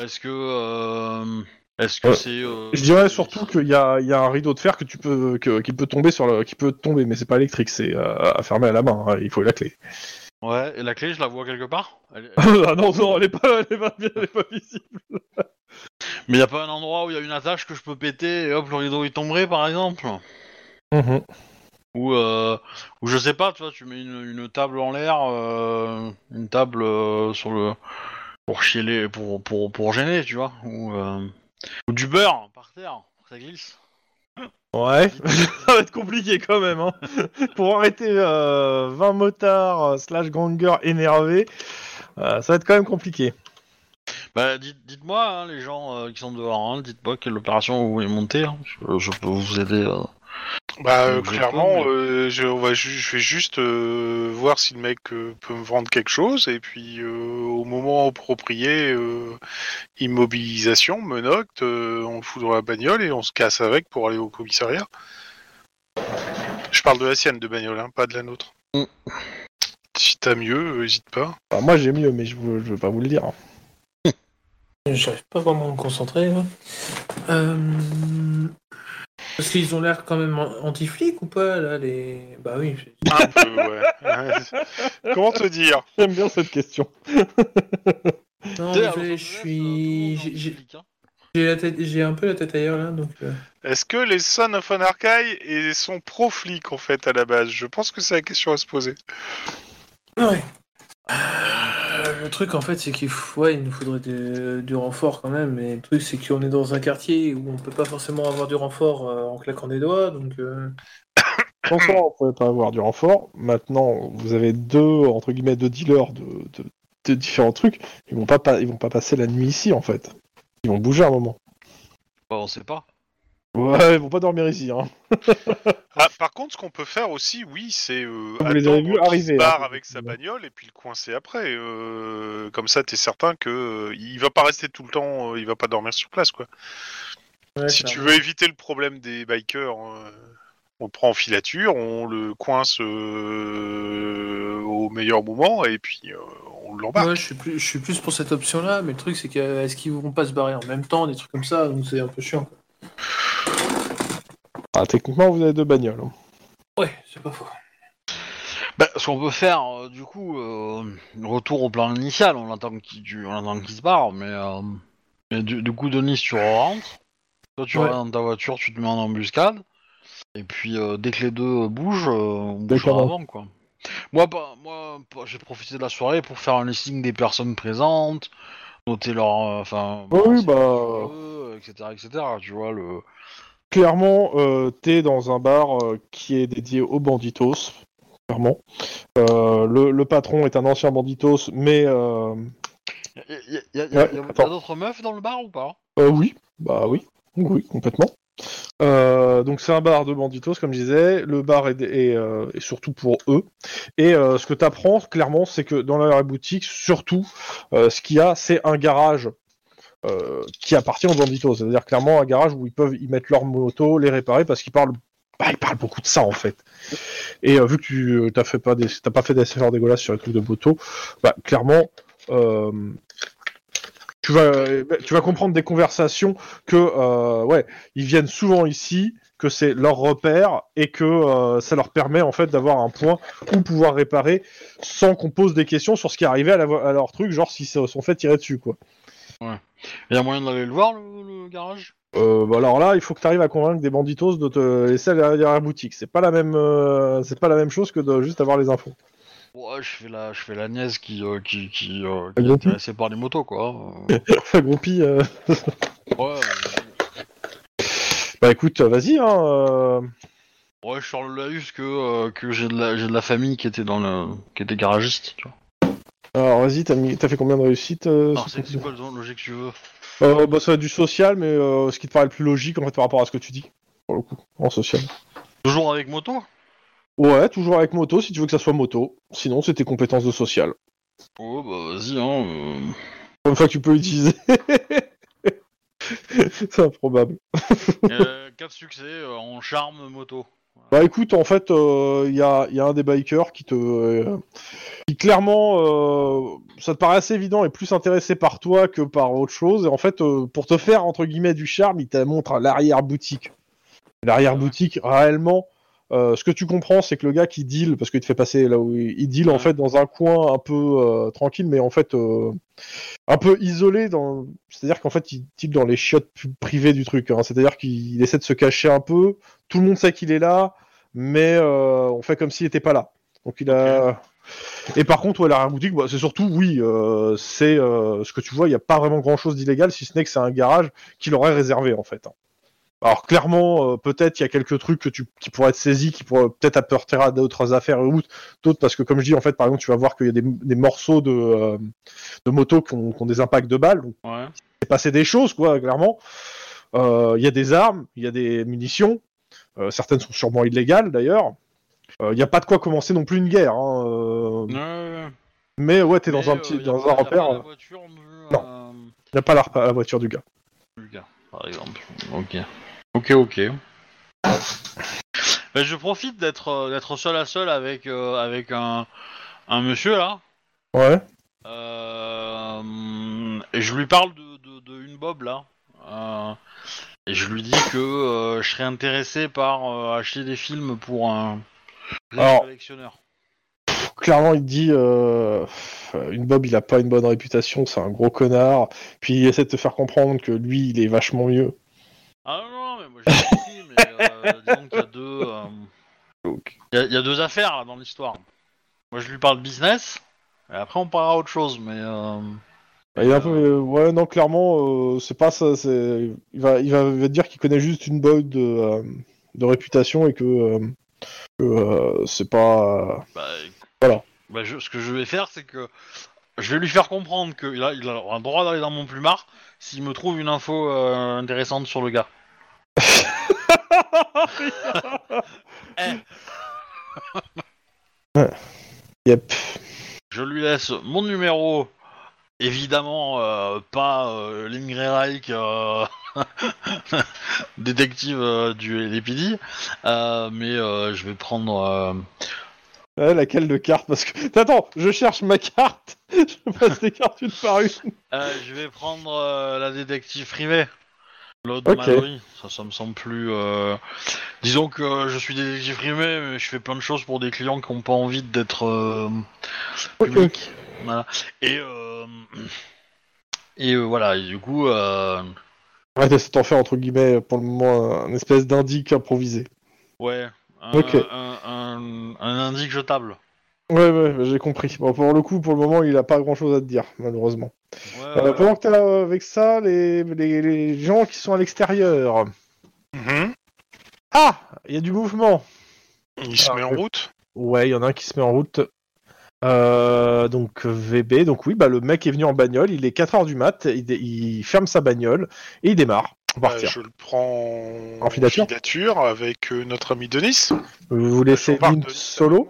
Est-ce que. euh, Est-ce que c'est. euh, Je dirais surtout qu'il y a, il y a un rideau de fer que tu peux, que- qui peut tomber sur le, qui peut tomber, mais c'est pas électrique, c'est euh, à fermer à la main. hein, il faut la clé. Ouais, et la clé, je la vois quelque part? Elle- ah non non, elle est pas, elle est pas, elle est pas visible. Mais y a pas un endroit où il y a une attache que je peux péter et hop, le rideau il tomberait par exemple Mhm. Ou, euh, ou je sais pas, tu vois, tu mets une, une table en l'air, euh, une table euh, sur le. pour chier pour, pour, pour gêner, tu vois. Ou, euh, ou du beurre par terre, ça glisse. Ouais, ça va être compliqué quand même. Hein. Pour arrêter euh, 20 motards euh, slash gangers énervés, ça va être quand même compliqué. Bah, dites, dites-moi, hein, les gens euh, qui sont dehors, hein, dites-moi quelle opération vous voulez monter, hein, je, je peux vous aider. euh. Bah euh, Je clairement, peux, euh, je, on va ju- je vais juste euh, voir si le mec euh, peut me vendre quelque chose et puis euh, au moment approprié, euh, immobilisation, menotte, euh, on le fout dans la bagnole et on se casse avec pour aller au commissariat. Je parle de la sienne de bagnole, hein, pas de la nôtre. Mm. Si t'as mieux, euh, hésite pas. Enfin, moi j'ai mieux, mais je, vous- je veux pas vous le dire. J'arrive pas vraiment à me concentrer. là. Euh, Parce qu'ils ont l'air quand même anti-flics ou pas, là, les... Bah oui. Un peu, ouais. Comment te dire? J'aime bien cette question. Non, je suis... j'ai- hein. j'ai la tête... j'ai un peu la tête ailleurs, là, donc... euh, Est-ce que les Sons of Anarchy sont pro-flics en fait à la base? Je pense que c'est la question à se poser. Ouais. Euh, le truc en fait c'est qu'il faut- ouais, il nous faudrait de- du renfort quand même, mais le truc c'est qu'on est dans un quartier où on peut pas forcément avoir du renfort euh, en claquant des doigts, donc euh, Bonsoir, on pouvait pas avoir du renfort. Maintenant, vous avez deux entre guillemets deux dealers de, de, de différents trucs. Ils vont pas, pa- ils vont pas passer la nuit ici en fait. Ils vont bouger un moment. Bah, on sait pas. Ouais, ils vont pas dormir ici. Hein. Ah, par contre, ce qu'on peut faire aussi, oui, c'est euh, Vous les avez attendre vus qu'il arriver, se barre hein, avec sa bagnole et puis le coincer après. euh, comme ça, t'es certain que euh, il va pas rester tout le temps, euh, il va pas dormir sur place, quoi. ouais, si tu veux éviter le problème des bikers, euh, on le prend en filature, on le coince euh, au meilleur moment et puis euh, on l'embarque. Ouais, je suis plus, je suis plus pour cette option-là, mais le truc c'est que est-ce qu'ils vont pas se barrer en même temps, des trucs comme ça, donc c'est un peu chiant. quoi. Ah, techniquement, vous avez deux bagnoles. hein. Ouais, c'est pas faux. Bah, ce qu'on peut faire, euh, du coup, euh, retour au plan initial, on attend qu'il tu- on attend qu'il se barre, mais, euh, mais du, du coup, Denis, tu rentres. Toi, tu Ouais. rentres dans ta voiture, tu te mets en embuscade. Et puis, euh, dès que les deux euh, bougent, euh, on bougera D'accord. avant, quoi. Moi, pas, moi pas- j'ai profité de la soirée pour faire un listing des personnes présentes, noter leur. euh, Enfin. Oui, bah. etc., etc. Tu vois, le. Clairement, euh, t'es dans un bar euh, qui est dédié aux banditos. Clairement. Euh, le, le patron est un ancien banditos, mais Y a, y a- y Ouais, y d'autres meufs dans le bar ou pas? Oui, bah oui, oui, complètement. Euh, donc c'est un bar de banditos, comme je disais. Le bar est, est, euh, est surtout pour eux. Et euh, ce que t'apprends clairement, c'est que dans la boutique, surtout, ce qu'il y a, c'est un garage euh, qui appartient aux banditos. C'est-à-dire clairement un garage où ils peuvent y mettre leur moto, les réparer, parce qu'ils parlent, bah, ils parlent beaucoup de ça en fait. Et euh, vu que tu euh, t'as fait pas des, t'as pas fait des affaires dégueulasses sur les trucs de moto, bah clairement. euh, tu vas, comprendre des conversations que euh, ouais, ils viennent souvent ici, que c'est leur repère et que euh, ça leur permet en fait d'avoir un point où pouvoir réparer sans qu'on pose des questions sur ce qui est arrivé à leur truc, genre s'ils se sont fait tirer dessus quoi. Il y a moyen d'aller le voir, le, le garage? Euh, bah alors là, il faut que tu arrives à convaincre des banditos de te laisser aller derrière la boutique. C'est pas la même, euh, c'est pas la même chose que de juste avoir les infos. Ouais, je fais la, je fais la nièce qui, euh, qui, qui, euh, qui est intéressée par les motos, quoi. Groupie, ouais, bah écoute, vas-y. Hein, euh, ouais, je sors le laïus que, que j'ai de la, j'ai de la famille qui était dans le, qui était garagiste, tu vois. Alors vas-y, t'as mis... t'as fait combien de réussites euh, Alors, c'est quoi le logique que tu veux Euh, bah, ça va être du social, mais euh, ce qui te paraît le plus logique en fait par rapport à ce que tu dis, pour le coup, en social. Toujours avec moto Ouais, toujours avec moto si tu veux que ça soit moto. Sinon, c'est tes compétences de social. Oh, bah vas-y, hein. euh. Une fois que tu peux l'utiliser. c'est improbable. Euh, 4 succès euh, en charme moto. Bah écoute, en fait, il y, a, y a un des bikers qui te... euh, qui clairement, euh, ça te paraît assez évident, est plus intéressé par toi que par autre chose. Et en fait, euh, pour te faire, entre guillemets, du charme, il te montre l'arrière-boutique. L'arrière-boutique, réellement, euh, ce que tu comprends, c'est que le gars qui deal, parce qu'il te fait passer là où il il deal, en fait, dans un coin un peu euh, tranquille, mais en fait, euh, un peu isolé. Dans... C'est-à-dire qu'en fait, il deal dans les chiottes privées du truc. hein. C'est-à-dire qu'il essaie de se cacher un peu. Tout le monde sait qu'il est là, mais on fait comme s'il était pas là. Donc il a. Et par contre, ouais, l'arrière-boutique, bah, c'est surtout, oui, c'est ce que tu vois, il n'y a pas vraiment grand-chose d'illégal, si ce n'est que c'est un garage qu'il aurait réservé, en fait. hein. Alors clairement, euh, peut-être il y a quelques trucs que tu, qui pourraient être saisis, qui pourraient peut-être apporter à d'autres affaires ou d'autres, parce que comme je dis, en fait, par exemple, tu vas voir qu'il y a des, des morceaux de, euh, de moto qui ont, qui ont des impacts de balles, donc Ouais. c'est passé des choses, quoi, clairement. Euh, Il y a des armes, il y a des munitions, certaines sont sûrement illégales d'ailleurs. Il n'y a pas de quoi commencer non plus une guerre, hein, Ouais, mais ouais, t'es dans Mais, un petit, dans pas- un repère. la voiture de, Non. Il n'y a pas la, la voiture du gars. Lucas, par exemple. Ok. Ok, ok. Ben, je profite d'être euh, d'être seul à seul avec, euh, avec un, un monsieur là. Ouais. Euh, et je lui parle de, de, de une bob là. Euh, et je lui dis que euh, je serais intéressé par euh, acheter des films pour un Alors- collectionneur. Clairement, il dit euh, une Bob, il a pas une bonne réputation, c'est un gros connard. Puis il essaie de te faire comprendre que lui, il est vachement mieux. Ah non, mais euh, disons qu'il y a deux. euh, Donc, Il y, a- il y a deux affaires là, dans l'histoire. Moi je lui parle business, et après on parlera à autre chose, mais. euh, il est un peu, euh, ouais, non, clairement, euh, c'est pas ça. C'est, il va, il va, il va te dire qu'il connaît juste une Bob de, euh, de réputation et que, euh, que, euh, c'est pas. Bah, Voilà. Bah, je- ce que je vais faire, c'est que je vais lui faire comprendre qu'il a, il a le droit d'aller dans mon plumard s'il me trouve une info euh, intéressante sur le gars. Eh, Yep. je lui laisse mon numéro, évidemment euh, pas euh, Lynn Greyreich, euh, détective euh, du euh, mais je vais prendre. Ouais, laquelle de carte Parce que. Attends, je cherche ma carte. je passe les cartes une par une. Je vais prendre la détective privée. L'autre Ok. Mallory, ça, ça me semble plus. euh, Disons que euh, je suis détective privé, mais je fais plein de choses pour des clients qui n'ont pas envie d'être euh, publics. Voilà. Et euh... et voilà. Et du coup. Ouais, de t'en faire entre guillemets pour le moment un espèce d'indique improvisé. ouais, un, un, un, un indique jetable. Ouais, ouais, ouais, j'ai compris. Bon, pour le coup, pour le moment, il a pas grand chose à te dire, malheureusement. Ouais, Euh, ouais. pendant que t'as euh, avec ça, les, les, les gens qui sont à l'extérieur. Mhm. Ah Il y a du mouvement. Il se Ah, met en oui. route. Ouais, il y en a un qui se met en route. Euh, donc VB, donc oui, bah le mec est venu en bagnole, il est 4h du mat, il, ferme sa bagnole et il démarre pour Euh, partir. je le prends En filature avec euh, notre ami Denis. Vous vous laissez Denis solo?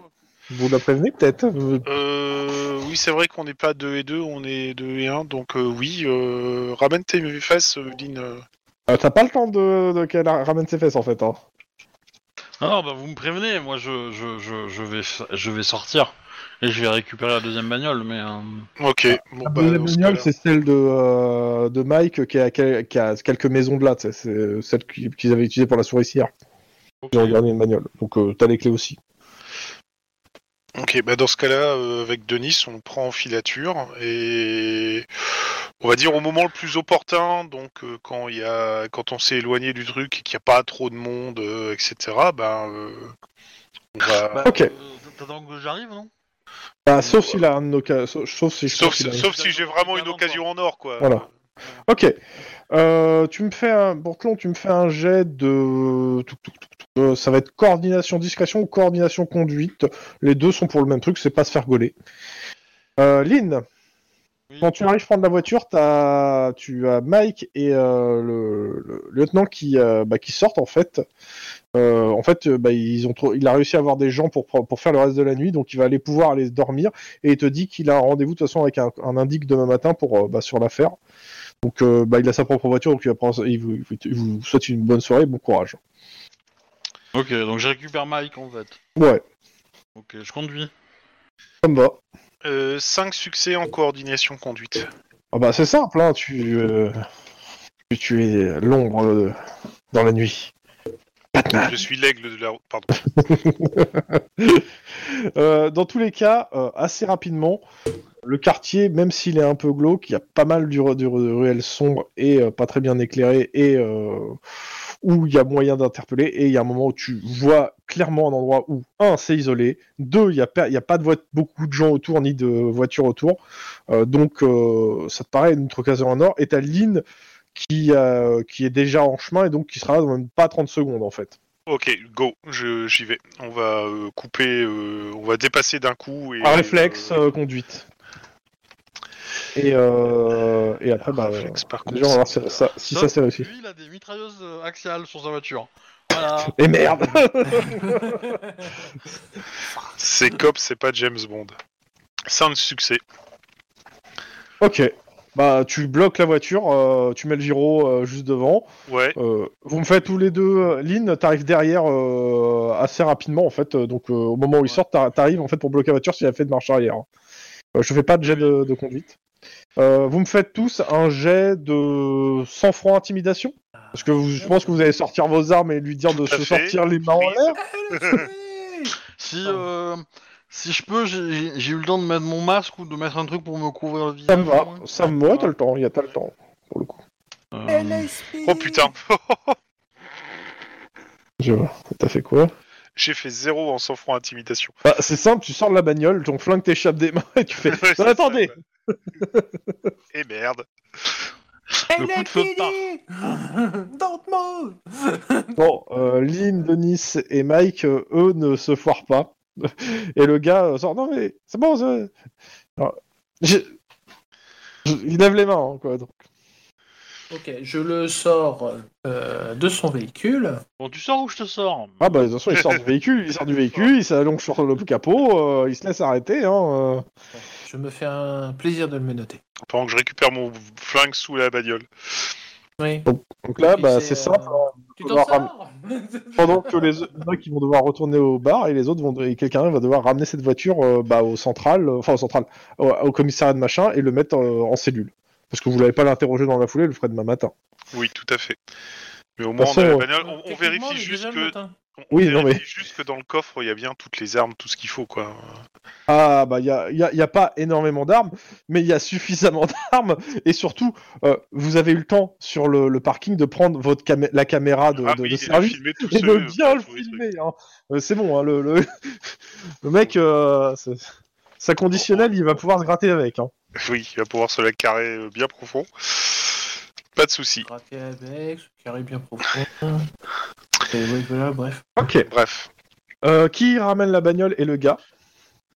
Vous la prévenez peut-être? Euh, oui, c'est vrai qu'on n'est pas 2 et 2, on est 2 et 1. Donc euh, oui, euh, ramène tes fesses, Lynn. euh. Euh, T'as pas le temps de, de qu'elle ramène ses fesses en fait. Hein. Non, non, bah vous me prévenez. Moi, je, je, je, je vais, je vais sortir et je vais récupérer la deuxième bagnole, mais. euh, Ok, bon La bah deuxième ce bagnole, c'est celle de, euh, de Mike qui a, qui a- qui a quelques maisons de là, c'est celle qui- qu'ils avaient utilisée pour la souricière. Ils ont regardé une bagnole, donc euh, t'as les clés aussi. Ok, bah dans ce cas-là, euh, avec Denis, on le prend en filature et on va dire au moment le plus opportun, donc euh, quand il y a, quand on s'est éloigné du truc et qu'il n'y a pas trop de monde, euh, etc. Ben, euh, on va. Bah, Ok. T'attends que j'arrive, non? Bah, sauf s'il a un oca- sauf, sauf si je sauf, si j'ai vraiment une occasion en or, quoi. Voilà. Ok. Euh, tu me fais un Bourtelon, tu me fais un jet de Touc, touc, touc, touc. Euh, ça va être coordination discrétion ou coordination conduite. Les deux sont pour le même truc, c'est pas se faire gauler. Euh, Lynn, Oui. quand tu arrives prendre la voiture, t'as- tu as Mike et euh, le, le lieutenant qui, bah, qui sortent en fait. En fait, bah, ils ont trop- il a réussi à avoir des gens pour, pour faire le reste de la nuit, donc il va aller pouvoir aller dormir et il te dit qu'il a un rendez-vous de toute façon avec un, un indique demain matin pour bah, sur l'affaire. Donc il a sa propre voiture, donc il, va prendre- il vous, il vous souhaite une bonne soirée, bon courage. Ok, donc je récupère Mike en fait. Ouais, Ok, je conduis. ça me va. 5 succès en coordination conduite. Ah bah c'est simple, hein, tu, euh, tu, tu es l'ombre euh, dans la nuit. Batman. Je suis l'aigle de la route. Pardon. Euh, dans tous les cas, euh, assez rapidement, le quartier, même s'il est un peu glauque, il y a pas mal du, du ruelle sombre et euh, pas très bien éclairé et euh, où il y a moyen d'interpeller. Et il y a un moment où tu vois clairement un endroit où, un, c'est isolé, deux, il n'y a, pas- a de beaucoup de gens autour ni de voitures autour. Euh, donc euh, ça te paraît une occasion en or. Et t'as Lynn qui, euh, qui est déjà en chemin et donc qui sera là dans même pas 30 secondes en fait. Ok, go, j'y vais. On va couper, on va dépasser d'un coup. Et, Un réflexe, conduite. Et, euh, et après, bah, réflexe, par contre. on va voir si ça, si ça c'est réussi. Lui, il a des mitrailleuses euh, axiales sur sa voiture. Voilà. Et merde C'est cop, c'est pas James Bond. 5 succès. Ok. Bah, tu bloques la voiture, euh, tu mets le gyro euh, juste devant. Ouais. Euh, vous me faites tous les deux. euh, Lynn, t'arrives derrière euh, assez rapidement en fait. euh, Donc, euh, au moment où ils Ouais. sortent, t'a- t'arrives en fait pour bloquer la voiture s'il a fait de marche arrière. Euh, je fais pas de jet de, de conduite. Euh, vous me faites tous un jet de sang-froid intimidation Parce que vous, je pense que vous allez sortir vos armes et lui dire de se fait. sortir les mains en l'air. Si, euh, si je peux, j'ai- eu le temps de mettre mon masque ou de mettre un truc pour me couvrir le visage. Ça me va, au moins. ça me va, t'as le temps, il y a t'as le temps, pour le coup. Euh, Oh putain, Je vois. T'as fait quoi j'ai fait 0 en sang-froid intimidation. bah, C'est simple, tu sors de la bagnole, ton flingue t'échappe des mains et tu fais. Ouais, c'est Non, attendez ça, Et merde. Le coup de feu part. Don't move Bon, euh, Lynn, Denis et Mike, euh, eux, ne se foirent pas. Et le gars euh, sort, non mais c'est bon, c'est- Alors, j'ai- je- il lève les mains, hein, quoi. donc. Ok, je le sors euh, de son véhicule. Bon, tu sors ou je te sors? Ah bah de toute façon, il sort du véhicule, il sort du véhicule, il s'allonge sur le capot, euh, il se laisse arrêter, hein. euh. Je me fais un plaisir de le menoter. Pendant que je récupère mon flingue sous la bagnole. Oui. Donc là, bah c'est, euh, Tu t'en devoir sors? Pendant que les autres, qui vont devoir retourner au bar et les autres vont, et quelqu'un va devoir ramener cette voiture euh, bah, au central, enfin au central, au, au commissariat de machin et le mettre euh, en cellule. Parce que vous l'avez pas l'interroger dans la foulée, le ferez demain matin. Oui, tout à fait. Mais au moins, on a la façon, bagnole. On, on Techniquement, vérifie juste que. matin. On Oui, vérifie non, mais- juste que dans le coffre, il y a bien toutes les armes, tout ce qu'il faut, quoi. Ah bah il y a, y a- y a pas énormément d'armes, mais il y a suffisamment d'armes et surtout euh, vous avez eu le temps sur le, le parking de prendre votre camé- la caméra de, ah de- oui, de et de service filmer tout et ce- de bien le filmer. hein. Euh, c'est bon, hein, le, le, le mec, euh, sa conditionnelle, il va pouvoir se gratter avec. Hein. Oui, il va pouvoir se la carrer euh, bien profond. Pas de souci. Gratter avec, ce carré bien profond. Et voilà, bref. Ok. Bref. Euh, qui ramène la bagnole et le gars?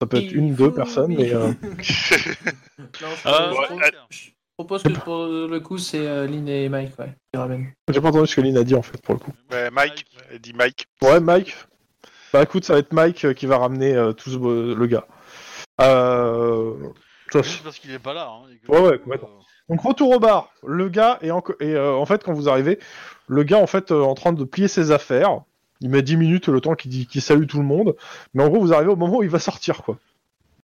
Ça peut être Il une, deux personnes, mais euh, Non, je, je ouais, trouve- je propose que pour le coup, c'est Lynn et Mike ouais, qui ramènent. j'ai pas entendu ce que Lynn a dit en fait pour le coup. Ouais, Mike, elle dit Mike. Ouais, Mike. Bah écoute, ça va être Mike qui va ramener euh, tout ce, le gars. Euh... Juste parce qu'il est pas là. Hein, et que- Ouais, ouais, complètement. Donc retour au bar. Le gars est en... et euh, en fait quand vous arrivez, le gars en fait euh, en train de plier ses affaires. Il met 10 minutes le temps qu'il dit qu'il salue tout le monde, mais en gros vous arrivez au moment où il va sortir quoi.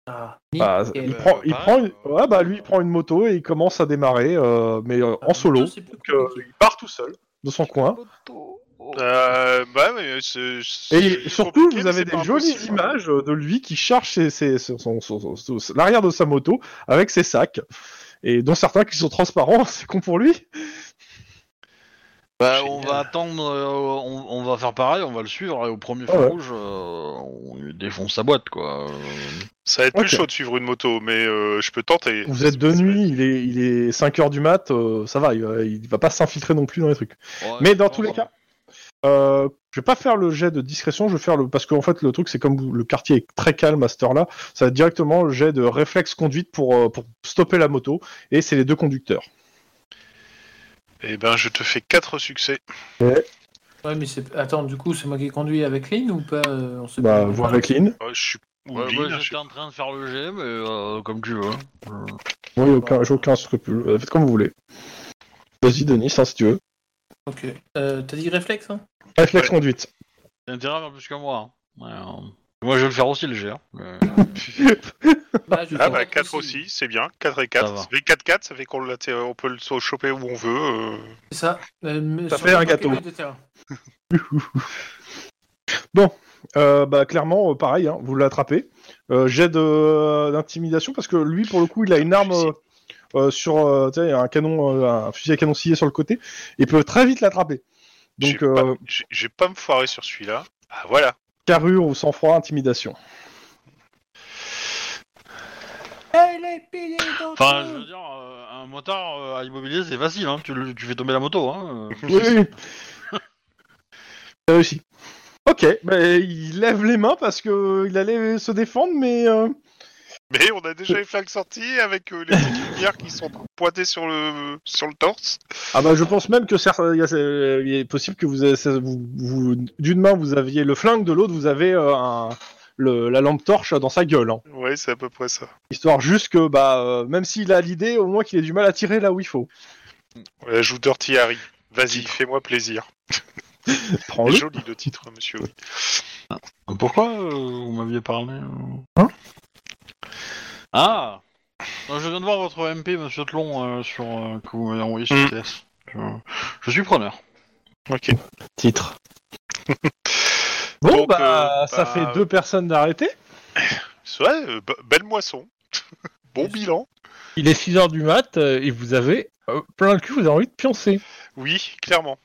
Ah, Bah, il Euh, prend, il pareil, prend une... euh, ouais, bah lui il prend une moto et il commence à démarrer, euh, mais euh, en solo. C'est plus Donc, euh, il part tout seul de son coin. Euh, bah, mais c'est. c'est Et surtout, vous avez des jolies impossible. images de lui qui charge ses- ses- son- son- son- son- son- l'arrière de sa moto avec ses sacs, et dont certains qui sont transparents, c'est con pour lui. Bah, on va attendre, euh, on, on va faire pareil, on va le suivre et au premier feu Ah ouais. rouge, euh, on lui défonce sa boîte quoi. Euh, Ça va être plus chaud de suivre une moto, mais euh, je peux tenter. Vous êtes de nuit, il est, il est 5h du mat, euh, ça va, il va, il va pas s'infiltrer non plus dans les trucs. ouais, Mais dans tous les cas, euh, je vais pas faire le jet de discrétion, je vais faire le parce qu'en fait le truc c'est comme le quartier est très calme à cette heure-là, ça va être directement le jet de réflexe conduite pour euh, pour stopper la moto et c'est les deux conducteurs. Eh ben, je te fais 4 succès. Ouais, mais c'est. Attends, du coup, c'est moi qui conduis avec Lynn ou pas euh, on sait Bah pas. voir avec Lynn. Euh, je suis. ou Ouais, Lynn, moi je j'étais en train de faire le G, mais euh, comme tu veux. Euh, Oui, aucun, j'ai aucun scrupule. Euh, Faites comme vous voulez. Vas-y Denis, hein, si tu veux. Ok. Euh, T'as dit réflexe, hein? Réflexe Ouais. conduite. T'as intérêt à faire plus que moi. hein. Ouais, euh, Moi je vais le faire aussi le G. hein, mais- bah, je vais Ah bah quatre 4 aussi, c'est bien. 4 et Ça 4. va. Ça fait 4-4, ça fait qu'on l'a- on peut le choper où on veut. euh. C'est ça. Euh, Ça sur fait le un gâteau. de terrain. Euh, bah clairement, euh, pareil, hein, vous l'attrapez. Euh, jet de- d'intimidation parce que lui, pour le coup, il a une arme euh, euh, sur, euh, tu sais, un canon, euh, un fusil à canon scié sur le côté. Il peut très vite l'attraper. Je Donc, vais pas- euh, je vais pas me foirer sur celui-là. Ah voilà. carrure ou sang-froid, intimidation. Enfin, je veux dire, euh, un motard euh, à immobiliser c'est facile, hein. tu, le- tu fais tomber la moto. Hein. euh. Oui, oui. Réussi. Ok, bah, il lève les mains parce que il allait se défendre, mais euh, Mais on a déjà les flingues sorties avec euh, les petites lumières qui sont pointées sur le sur le torse. ah bah je pense même que certes, il est possible que vous, vous, vous- d'une main vous aviez le flingue, de l'autre vous avez euh, un- le- la lampe torche dans sa gueule. hein. Ouais, c'est à peu près ça. Histoire juste que bah euh, même s'il a l'idée, au moins qu'il ait du mal à tirer là où il faut. Ouais, joue Dirty Harry. Vas-y, fais-moi plaisir. Prends-le. Joli le titre, monsieur. oui. Pourquoi euh, vous m'aviez parlé euh? Hein? Ah Non, Je viens de voir votre MP, monsieur Tlon, euh, sur, euh, que vous m'avez envoyé sur Mm. TS. Je, je suis preneur. Ok. Titre. bon Donc, bah euh, ça bah, fait deux personnes d'arrêter. C'est vrai, euh, be- belle moisson. bon bilan. Il est 6h du mat euh, et vous avez euh, plein le cul, vous avez envie de pioncer. Oui, clairement.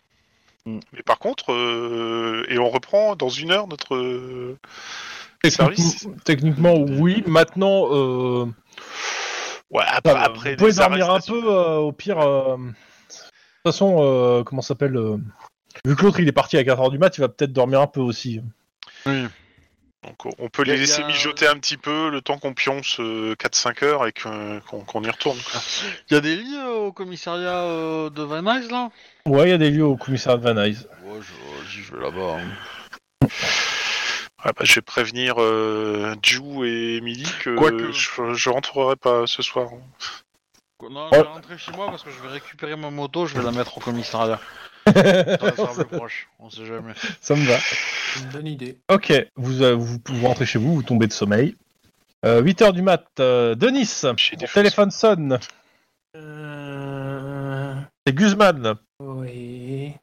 Mm. Mais par contre, euh, et on reprend dans une heure notre euh, Techniquement, oui. Maintenant, euh, Ouais, après, après vous pouvez dormir un peu, euh, au pire. euh, De toute façon, euh, comment ça s'appelle euh, Vu que l'autre il est parti à 4h du mat, il va peut-être dormir un peu aussi. Oui. Donc on- peut les laisser a- mijoter un petit peu le temps qu'on pionce euh, 4-5 heures et qu'on y retourne. Il y a des lits au commissariat euh, de Van Nuys, là? Ouais, il y a des lieux au commissariat de Van Nuys. Ouais, je, j'y vais là-bas. hein. Ouais, bah, je vais prévenir euh, Ju et Emily que Quoique. je, je rentrerai pas ce soir. Non, je vais rentrer chez moi parce que je vais récupérer ma moto, je vais la mettre au commissariat. Ça proche, on sait jamais. Ça me va. C'est une bonne idée. Ok, vous, euh, vous, vous rentrez chez vous, vous tombez de sommeil. 8h du mat, euh, Denis, téléphone sonne. Euh... C'est Guzman. Oui.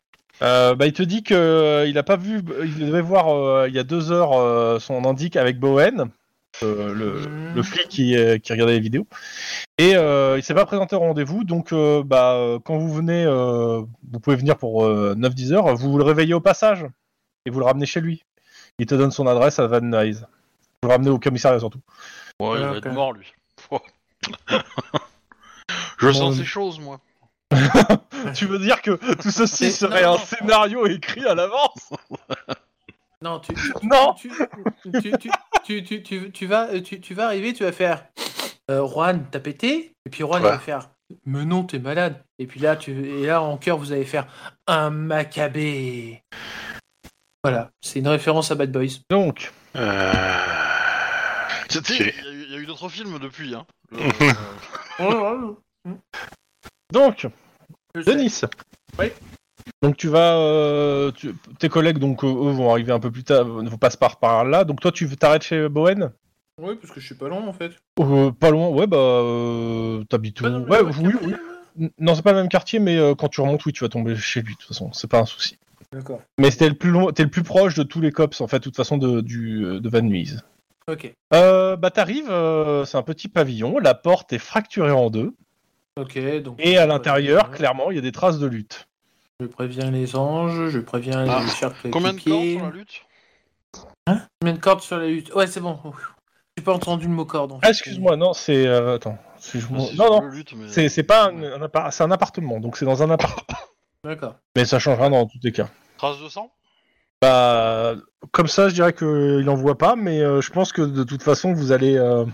Euh, bah, il te dit que euh, il a pas vu, il devait voir euh, il y a deux heures euh, son indique avec Bowen, euh, le, Mhm. le flic qui, euh, qui regardait les vidéos, et euh, il s'est pas présenté au rendez-vous. Donc, euh, bah, quand vous venez, euh, vous pouvez venir pour 9-10 heures. Vous le réveillez au passage et vous le ramenez chez lui. Il te donne son adresse à Van Nuys. Vous le ramenez au commissariat surtout. Ouais, il va Ok. être mort, lui. je sens ces choses, moi. tu veux dire que tout ceci serait non, un non. scénario écrit à l'avance? Non, tu, tu, Non. tu, tu, tu, tu, tu, tu, tu vas, tu, tu vas arriver, tu vas faire euh, Juan, t'as pété? Et puis Juan il Quoi va faire Mais non, t'es malade. Et puis là, tu, et là en cœur, vous allez faire un macabé. Voilà, c'est une référence à Bad Boys. Donc, Euh... Il y, a eu- il y a eu d'autres films depuis, hein. Euh, donc, Je sais. Denis. Oui. Donc tu vas, euh, tu- tes collègues donc euh, eux vont arriver un peu plus tard, ne vont pas se par par là. Donc toi tu t'arrêtes chez Bowen? Oui, parce que je suis pas loin en fait. Euh, Pas loin, ouais bah euh, t'habites où Pas dans le Ouais, même oui, quartier, oui. N- Non c'est pas le même quartier, mais euh, quand tu remontes, oui tu vas tomber chez lui de toute façon, c'est pas un souci. D'accord. Mais c'était le plus long, t'es le plus proche de tous les cops en fait, de toute façon de du euh, de Van Nuys. Ok. Euh, bah t'arrives, euh, c'est un petit pavillon, la porte est fracturée en deux, Ok, donc. et à l'intérieur, clairement, il y a des traces de lutte. Je préviens les anges, je préviens Ah, les chers Combien de cordes sur la lutte? Combien de cordes sur la lutte? Ouais, c'est bon. J'ai pas entendu le mot corde. En fait. Ah excuse-moi, non c'est euh, attends, excuse-moi. C'est non non, mais- c'est c'est pas un, un appart- c'est un appartement, donc c'est dans un appart. D'accord. Mais ça change rien dans tous les cas. Traces de sang? Bah, comme ça, je dirais qu'il en voit pas, mais euh, je pense que de toute façon, vous allez. euh,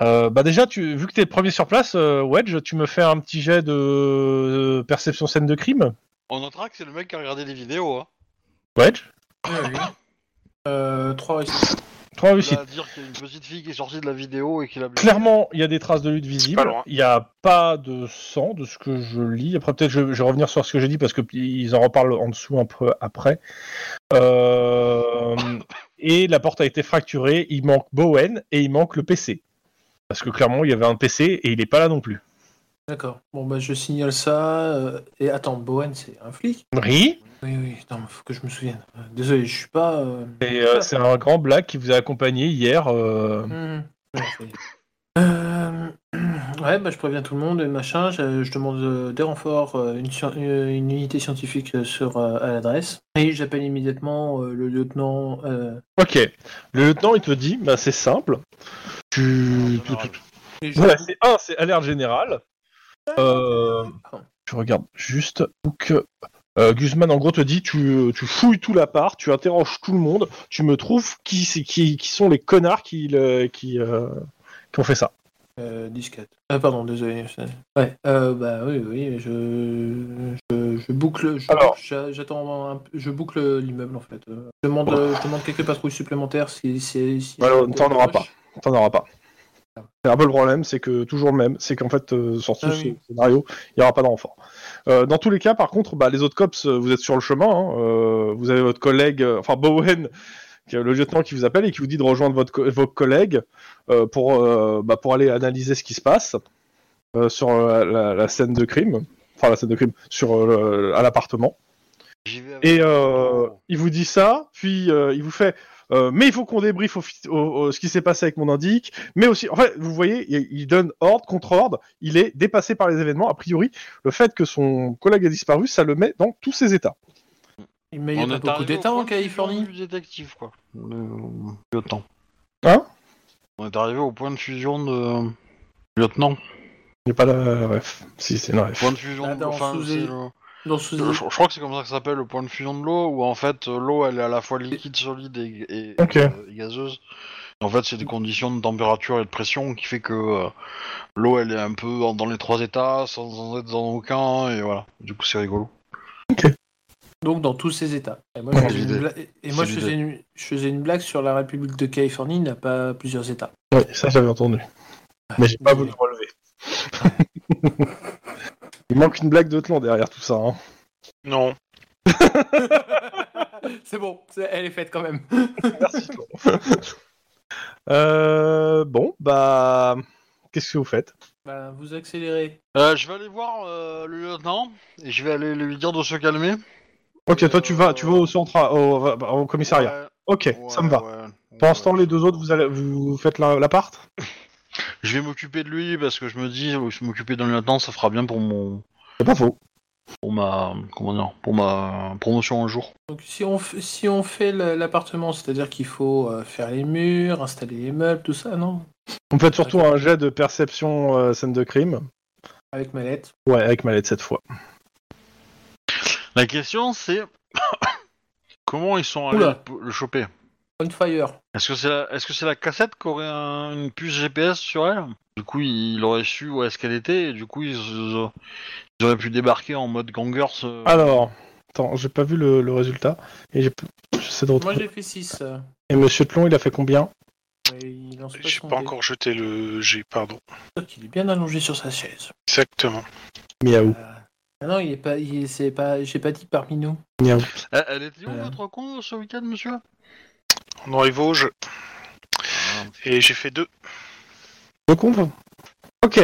euh, bah déjà, tu, vu que t'es le premier sur place, euh, Wedge, tu me fais un petit jet de, de perception scène de crime. On notera que c'est le mec qui a regardé les vidéos. Hein. Wedge, Oui, oui. Euh, 3 réussites. trois Il réussites. va dire qu'il y a une petite fille qui est sortie de la vidéo et qui l'a blessé. Clairement, il y a des traces de lutte visibles. Il n'y a pas de sang de ce que je lis. Après, peut-être je, je vais revenir sur ce que j'ai dit parce qu'ils en reparlent en dessous un peu après. Euh, et la porte a été fracturée. Il manque Bowen et il manque le PC. Parce que clairement, il y avait un PC et il n'est pas là non plus. D'accord. Bon, bah, je signale ça. euh, Et attends, Bowen, c'est un flic? Oui. Oui, oui, non, mais faut que je me souvienne. Euh, Désolé, je suis pas. euh, Et euh, c'est un grand black qui vous a accompagné hier. euh, Mhm. Ouais, y. Euh, bah, je préviens tout le monde et machin. Je, je demande euh, des renforts, euh, une, scien- euh, une unité scientifique euh, sur, euh, à l'adresse. Et j'appelle immédiatement euh, le lieutenant. euh, Ok. Le lieutenant, il te dit, bah, c'est simple. Tu... je- Voilà, c'est un, c'est alerte générale. Euh, je regarde juste que euh, Guzman en gros te dit tu, tu fouilles tout l'appart, tu interroges tout le monde, tu me trouves qui c'est- qui, qui sont les connards qui le- qui, euh, qui ont fait ça. Euh, disquette. Ah, pardon, désolé. je- Ouais, euh, bah oui, oui, je, je, je boucle, je, j'attends, un peu- je boucle l'immeuble en fait. Euh, Je demande, je demande quelques patrouilles supplémentaires si, si, si Alors, t'en auras pas. T'en auras pas. C'est un peu le problème, c'est que toujours le même, c'est qu'en fait euh, sur tout Ah ce oui. scénario, il n'y aura pas de renfort. Euh, dans tous les cas, par contre, bah, les autres cops, euh, vous êtes sur le chemin. hein, euh, vous avez votre collègue, enfin Bowen, qui est le lieutenant qui vous appelle et qui vous dit de rejoindre votre co- vos collègues euh, pour euh, bah, pour aller analyser ce qui se passe euh, sur euh, la, la scène de crime, enfin la scène de crime sur euh, le- à l'appartement. Et euh, il vous dit ça, puis euh, il vous fait. Euh, mais il faut qu'on débriefe au, fi- au- au- ce qui s'est passé avec mon indique, mais aussi, en fait, vous voyez, il, il donne ordre contre ordre, il est dépassé par les événements. A priori, le fait que son collègue a disparu, ça le met dans tous ses états. Mais il y a pas beaucoup d'États en Californie. Du détective, quoi. Le lieutenant. Hein? On est arrivé au point de fusion de lieutenant. Il n'est pas la ref. Si, c'est la ref. Point de fusion Ah, de dans enfin, sous- c'est le- Dans je, je crois que c'est comme ça que ça s'appelle le point de fusion de l'eau, où en fait euh, l'eau elle est à la fois liquide, solide et, et- Ok. euh, et gazeuse. En fait, c'est des conditions de température et de pression qui fait que euh, l'eau elle est un peu en- dans les trois états, sans, sans être dans aucun, et voilà. Du coup, c'est rigolo. Donc dans tous ces États. Et moi, je faisais, une, bla- et moi, C'est je, faisais une, je faisais une blague sur la République de Californie n'a pas plusieurs États. Oui, ça j'avais entendu. Mais j'ai pas voulu relever. il manque une blague de Tlon derrière tout ça. Hein. Non. c'est bon, c'est- elle est faite quand même. Merci euh, bon, bah. Qu'est-ce que vous faites? Bah, vous accélérez. Euh, je vais aller voir euh, le lieutenant et je vais aller lui dire de se calmer. Ok, toi tu vas, Euh, tu vas au centre, au, au commissariat. Ouais, Ok, ouais, ça me va. ouais, Pendant ce ouais. temps, les deux autres, vous, allez, vous faites la- l'appart? Je vais m'occuper de lui parce que je me dis, je m'occuper d'un lieutenant, ça fera bien pour mon, C'est pas faux. pour ma, comment dire, pour ma promotion un jour. Donc si on, f- si on fait l'appartement, c'est-à-dire qu'il faut euh, faire les murs, installer les meubles, tout ça, non? Vous faites surtout un jet de perception euh, scène de crime. Avec mallette. Ouais, avec mallette cette fois. La question c'est comment ils sont allés Oula. le choper? On fire. Est-ce que c'est la, est-ce que c'est la cassette qui aurait un- une puce GPS sur elle? Du coup, il aurait su où est-ce qu'elle était et du coup, ils, ils auraient pu débarquer en mode gangers. euh, Alors, attends, j'ai pas vu le, le résultat. Et j'ai j'essaie de Moi retrouver. j'ai fait 6. Et Monsieur Tlon, il a fait combien? Il lance J'ai son pas dé. encore jeté le G, pardon. Il est bien allongé sur sa chaise. Exactement. Miaou. Euh, Ah non, il est pas, il est- c'est pas, j'ai pas dit parmi nous. Miaou. Elle, elle était où Euh. votre con ce week-end, monsieur? On arrive au jeu. Et j'ai fait deux. Le Ok.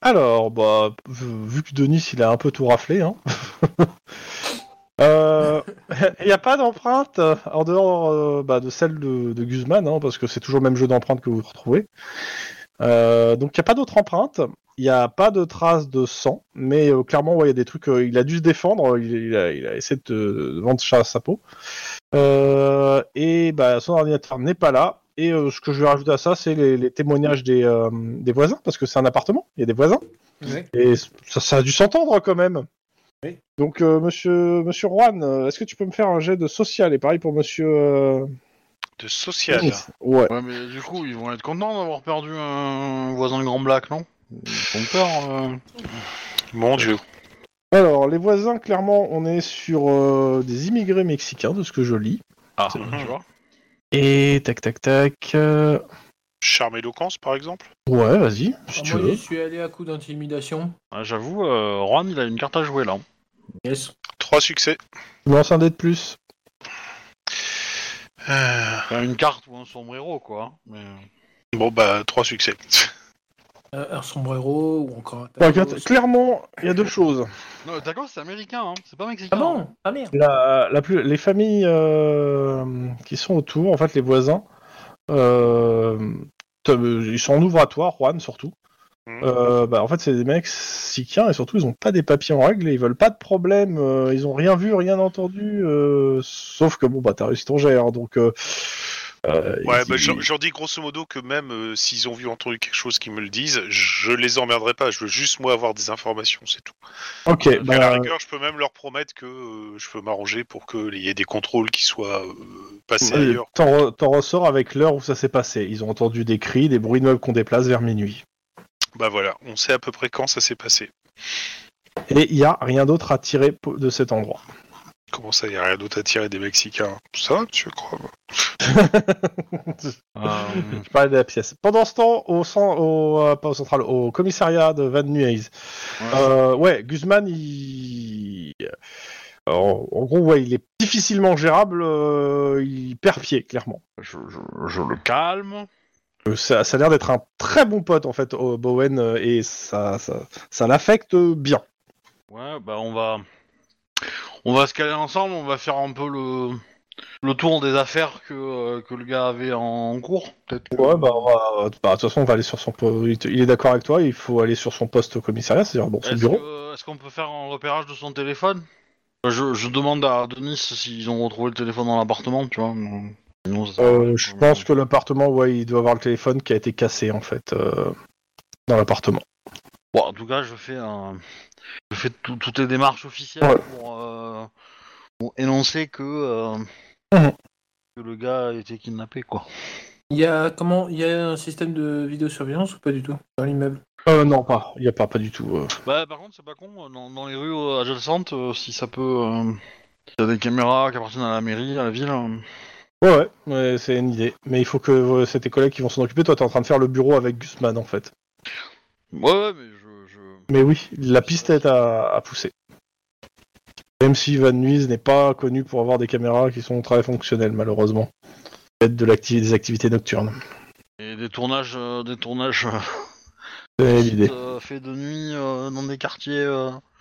Alors, bah, vu que Denis, il a un peu tout raflé, hein. Euh, Il n'y a pas d'empreinte euh, en dehors euh, bah, de celle de, de Guzman, hein, parce que c'est toujours le même jeu d'empreinte que vous retrouvez. Euh, donc il n'y a pas d'autre empreinte, il n'y a pas de traces de sang, mais euh, clairement ouais, il y a des trucs, euh, il a dû se défendre, il, il a, il a essayé de, de vendre chat à sa peau. Euh, et bah, son ordinateur n'est pas là. Et euh, ce que je vais rajouter à ça, c'est les, les témoignages des, euh, des voisins, parce que c'est un appartement, il y a des voisins. Et ça, ça a dû s'entendre quand même. Oui. Donc, euh, monsieur, monsieur Juan, euh, est-ce que tu peux me faire un jet de social? Et pareil pour monsieur. euh, De social. Ouais. Ouais, mais du coup, ils vont être contents d'avoir perdu un voisin de Grand Black, non? Ils ont peur. euh. Mon dieu. Alors, les voisins, clairement, on est sur euh, des immigrés mexicains, de ce que je lis. Ah, C'est- tu vois Et tac, tac, tac. euh, Charme éloquence, par exemple Ouais, vas-y, si Ah, tu moi, veux. j'y suis allé à coup d'intimidation. Ah, J'avoue, euh, Juan, il a une carte à jouer là. Yes. Trois succès. Lance un dé de plus. Euh, Enfin, une carte ou un sombrero, quoi. Mais... Bon, bah, trois succès. Euh, un sombrero ou encore un Ouais, regarde, clairement, il y a deux choses. Non, le tacos, c'est américain, hein. c'est pas mexicain. Ah bon Ah merde. La, la plus, les familles euh, qui sont autour, en fait, les voisins, euh, ils sont en ouvratoire, Juan surtout. Euh, bah, en fait, c'est des Mexicains et surtout, ils ont pas des papiers en règle et ils veulent pas de problème. euh, ils ont rien vu, rien entendu, euh, sauf que bon, bah, t'as réussi ton hein, donc. Euh, Ouais, bah, j'en dis grosso modo que même euh, s'ils ont vu entendu quelque chose qui me le disent, je les emmerderai pas. Je veux juste, moi, avoir des informations, c'est tout. Ok, à la bah, rigueur, je peux même leur promettre que je peux m'arranger pour qu'il y ait des contrôles qui soient passés ailleurs. t'en re- t'en ressors avec l'heure où ça s'est passé. Ils ont entendu des cris, des bruits de meubles qu'on déplace vers minuit. Bah voilà, on sait à peu près quand ça s'est passé. Et il y a rien d'autre à tirer de cet endroit. Comment ça, il n'y a rien d'autre à tirer des Mexicains? Ça, tu crois Euh, Je parlais de la pièce. Pendant ce temps, au, cen- au, euh, pas au central, au commissariat de Van Nuys, ouais. euh, ouais, Guzman, il... En, en gros, ouais, il est difficilement gérable, euh, il perd pied, clairement. je, je- je le calme. Euh, Ça, ça a l'air d'être un très bon pote, en fait, au Bowen, euh, et ça, ça, ça l'affecte bien. Ouais, bah on va... On va se caler ensemble, on va faire un peu le... Le tour des affaires que, euh, que le gars avait en cours, peut-être. que- Ouais, bah, on va- bah, de toute façon, on va aller sur son poste. Il te- il est d'accord avec toi, il faut aller sur son poste au commissariat, c'est-à-dire dans son Est-ce bureau. que- est-ce qu'on peut faire un repérage de son téléphone? Je, je demande à Denis s'ils ont retrouvé le téléphone dans l'appartement, tu vois. mais sinon, ça sert à Euh, je pense que l'appartement, ouais, il doit avoir le téléphone qui a été cassé, en fait, euh, dans l'appartement. Bon, en tout cas, je fais un... Je fais tout- toutes les démarches officielles Ouais. pour, euh, énoncer que, euh, Mhm. que le gars a été kidnappé, quoi. Il y a comment Il y a un système de vidéosurveillance ou pas du tout dans l'immeuble? Euh, non, pas. Il n'y a pas, pas du tout. euh. Bah, par contre, c'est pas con, dans, dans les rues adjacentes, euh, si ça peut... euh, S'il y a des caméras qui appartiennent à la mairie, à la ville... euh, Ouais, ouais, ouais, c'est une idée. Mais il faut que euh, c'est tes collègues qui vont s'en occuper. Toi, t'es en train de faire le bureau avec Guzman, en fait. Ouais, ouais, mais je... je... Mais oui, la piste est à, à pousser. Même si Van Nuys n'est pas connu pour avoir des caméras qui sont très fonctionnelles, malheureusement. Peut-être de des activités nocturnes. Et des tournages... euh, des tournages... euh, C'est l'idée. euh, faits de nuit euh, dans des quartiers...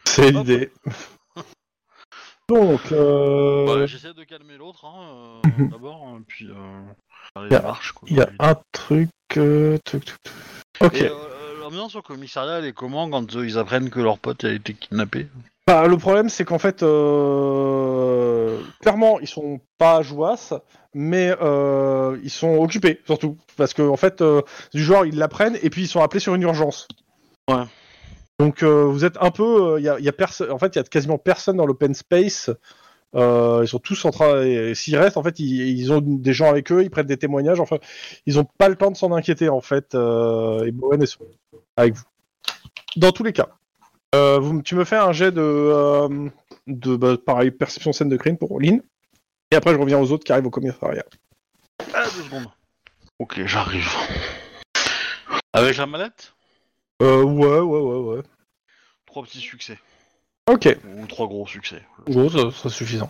C'est l'idée. Donc, euh, Bah, j'essaie de calmer l'autre, hein, d'abord, puis euh, Y a- quoi. il y a un truc. euh, tuc, tuc, tuc. Ok. Euh, l'ambiance au commissariat, elle est comment quand ils apprennent que leur pote a été kidnappé? Bah, le problème, c'est qu'en fait, euh, clairement, ils sont pas jouasses, mais euh, ils sont occupés, surtout. Parce que, en fait, euh, du genre, ils l'apprennent et puis ils sont appelés sur une urgence. Ouais. Donc, vous êtes un peu. Y a, y a en fait, il y a quasiment personne dans l'open space. Ils sont tous en train. S'ils restent, en fait, ils, ils ont des gens avec eux, ils prennent des témoignages. Enfin, ils ont pas le temps de s'en inquiéter, en fait. et Bowen est avec vous. Dans tous les cas. Euh, vous, tu me fais un jet de, euh, de bah, pareil, perception scène de crime pour Lynn. Et après, je reviens aux autres qui arrivent au commissariat. Ah, deux secondes. Ok, j'arrive. Avec la mallette? Euh, ouais, ouais, ouais, ouais. Trois petits succès. Ok, Ou trois gros succès. gros, ça, ça suffisant.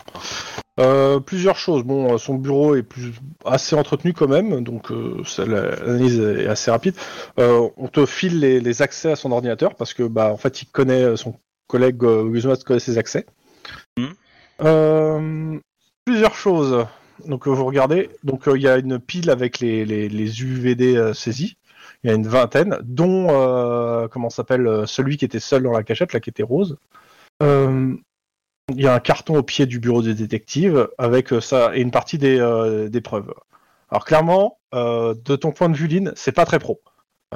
Euh, plusieurs choses. Bon, son bureau est plus assez entretenu quand même, donc euh, l'analyse est assez rapide. Euh, on te file les, les accès à son ordinateur parce que, bah, en fait, il connaît son collègue euh, Guzman connaît ses accès. Euh, plusieurs choses. Donc, euh, vous regardez. Donc, euh, il y a une pile avec les, les, les UVD euh, saisis. Il y a une vingtaine, dont euh, comment s'appelle euh, celui qui était seul dans la cachette, là, qui était rose. Euh, il y a un carton au pied du bureau des détectives avec euh, ça et une partie des, euh, des preuves. Alors clairement, euh, de ton point de vue, Lynn, c'est pas très pro.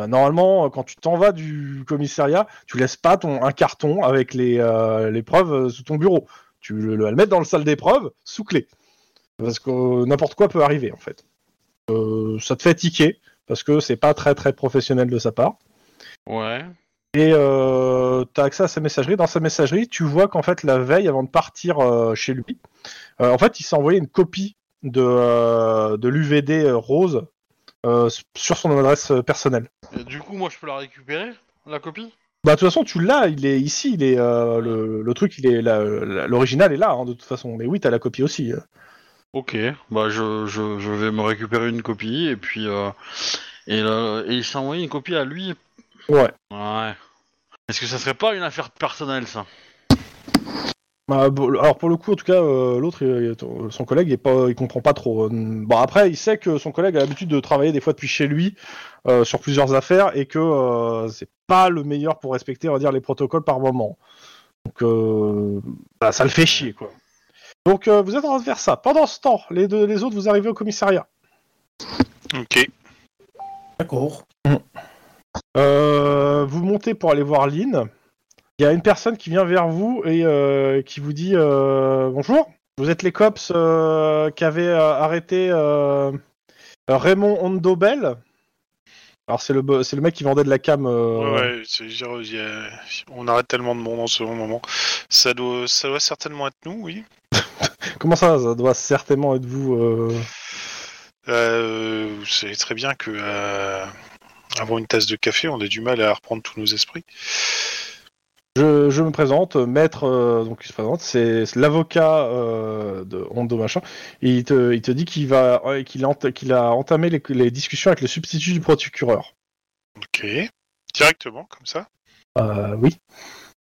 Normalement, quand tu t'en vas du commissariat, tu laisses pas ton un carton avec les, preuves sous ton bureau. Tu le, le- le mettre dans le salle d'épreuve sous clé. Parce que n'importe quoi peut arriver en fait. Ça te fait tiquer parce que c'est pas très très professionnel de sa part. Ouais. Et euh, tu as accès à sa messagerie. Dans sa messagerie, tu vois qu'en fait, la veille, avant de partir euh, chez lui, euh, en fait, il s'est envoyé une copie de, euh, de l'UVD rose euh, sur son adresse personnelle. Et du coup, moi, je peux la récupérer, la copie? Bah, de toute façon, tu l'as, il est ici, il est, euh, le, le truc, il est l'original est là, hein, de toute façon. Mais oui, t'as la copie aussi. Ok, bah je, je, je vais me récupérer une copie et puis euh, et il s'est envoyé une copie à lui? Ouais. Ouais. Est-ce que ça serait pas une affaire personnelle ça? Bah, bon, alors pour le coup, en tout cas, euh, l'autre, son collègue, il, est pas, il comprend pas trop. Euh, Bon, après, il sait que son collègue a l'habitude de travailler des fois depuis chez lui euh, sur plusieurs affaires et que euh, c'est pas le meilleur pour respecter, on va dire, les protocoles par moment. Donc, euh, bah, ça le fait chier, quoi. Donc, euh, vous êtes en train de faire ça. Pendant ce temps, les deux, les autres, vous arrivez au commissariat. Ok. D'accord. Euh, vous montez pour aller voir Lynn. Il y a une personne qui vient vers vous et euh, qui vous dit euh, bonjour. Vous êtes les cops qui avaient arrêté Raymond Ondobel. Alors c'est le c'est le mec qui vendait de la cam. euh, Ouais, dire, y a- on arrête tellement de monde en ce moment. Ça doit, ça doit certainement être nous, oui. Comment ça Ça doit certainement être vous. euh, Euh, vous savez très bien que avant une tasse de café, on a du mal à reprendre tous nos esprits. Je, je me présente, maître, euh, donc il se présente, c'est l'avocat euh, de Hondo machin, et il te, il te dit qu'il va, qu'il a, ent- qu'il a entamé les, les discussions avec le substitut du procureur. Ok. Directement, comme ça? Euh, oui.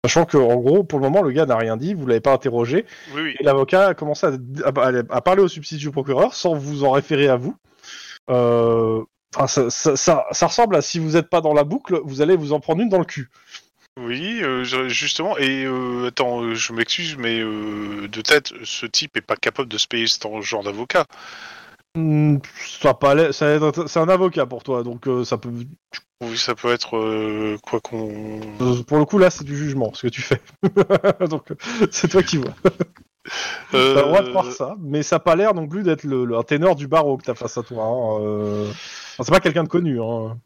Sachant que, en gros, pour le moment, le gars n'a rien dit, vous l'avez pas interrogé, Oui, oui. et l'avocat a commencé à, à- à parler au substitut du procureur sans vous en référer à vous. Euh, enfin, ça, ça, ça- ça ressemble à si vous n'êtes pas dans la boucle, vous allez vous en prendre une dans le cul. Oui, euh, justement. Et euh, attends, euh, je m'excuse, mais euh, de tête, ce type est pas capable de se payer ce genre d'avocat. Hmm, ça pas c'est un avocat pour toi, donc ça peut. Oui, ça peut être quoi qu'on. Pour le coup, là, c'est du jugement ce que tu fais. donc, c'est toi qui vois. T'as le droit de croire ça, mais ça a pas l'air non plus d'être le, le- un ténor du barreau que t'as face à toi. hein, euh. Enfin, c'est pas quelqu'un de connu. Hein.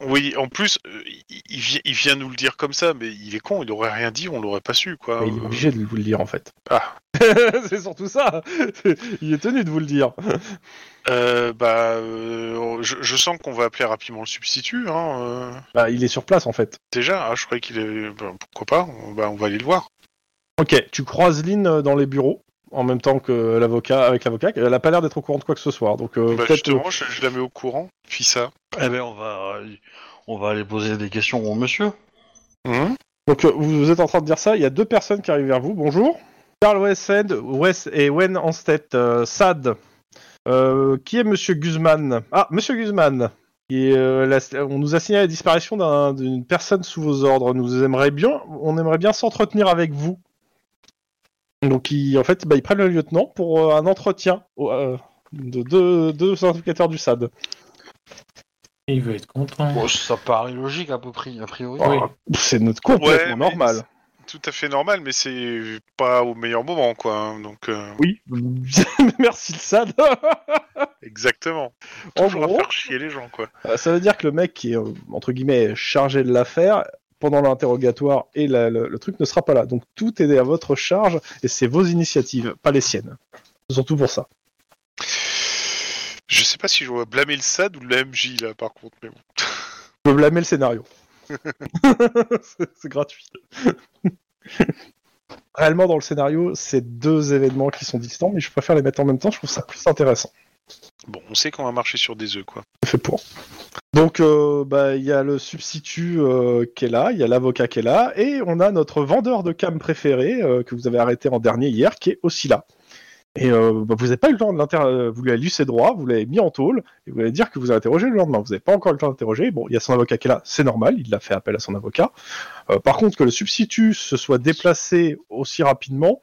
Oui, en plus, euh, il, il vi- il vient nous le dire comme ça, mais il est con, il aurait rien dit, on l'aurait pas su, quoi. Mais il est Euh, obligé de vous le dire en fait. Ah. c'est surtout ça. il est tenu de vous le dire. Euh, bah, euh, je, je sens qu'on va appeler rapidement le substitut. Hein, euh, Bah, il est sur place en fait. déjà, ah, je croyais qu'il est. bah, pourquoi pas bah, on va aller le voir. Ok, tu croises Lynn euh, dans les bureaux en même temps que l'avocat, avec l'avocat. Elle a pas l'air d'être au courant de quoi que ce soit. Donc euh, Bah, peut-être. justement, je, je la mets au courant. Puis ça. Eh ben, on va, euh, on va aller poser des questions au monsieur. Hum Donc euh, vous, vous êtes en train de dire ça. Il y a deux personnes qui arrivent vers vous. Bonjour. Charles Wessend, Wes et Wen Anstedt, euh, Sad. Euh, qui est Monsieur Guzman? Ah, Monsieur Guzman. Et, euh, la- on nous a signalé la disparition d'un- d'une personne sous vos ordres. Nous aimerions bien, on aimerait bien s'entretenir avec vous. Donc, ils, en fait, bah, ils prennent le lieutenant pour euh, un entretien au- euh, de deux, deux du SAD. Il veut être content. Bon, ça paraît logique à peu près, a priori. Oui. C'est notre complètement Ouais, normal. Tout à fait normal, mais c'est pas au meilleur moment, quoi. hein, donc, euh, Oui. Merci le SAD. exactement. À gros, faire chier les gens, quoi. Ça veut dire que le mec qui est, entre guillemets, chargé de l'affaire, pendant l'interrogatoire et la- le, le truc ne sera pas là. Donc tout est à votre charge et c'est vos initiatives, pas les siennes. Surtout pour ça. Je sais pas si je dois blâmer le SAD ou le MJ, là, par contre, mais bon. Je peux blâmer le scénario. c'est c'est gratuit. Réellement, dans le scénario, c'est deux événements qui sont distants, mais je préfère les mettre en même temps, je trouve ça plus intéressant. Bon, on sait qu'on va marcher sur des œufs, quoi. Fait pour. Donc, euh, bah, il y a le substitut euh, qui est là, il y a l'avocat qui est là, et on a notre vendeur de cam préféré, euh, que vous avez arrêté en dernier hier, qui est aussi là. Et bah, vous n'avez pas eu le temps de l'interroger, vous lui avez lu ses droits, vous l'avez mis en tôle, et vous allez dire que vous avez interrogé le lendemain. Vous n'avez pas encore eu le temps d'interroger. Bon, il y a son avocat qui est là, c'est normal, il a fait appel à son avocat. Par contre, que le substitut se soit déplacé aussi rapidement,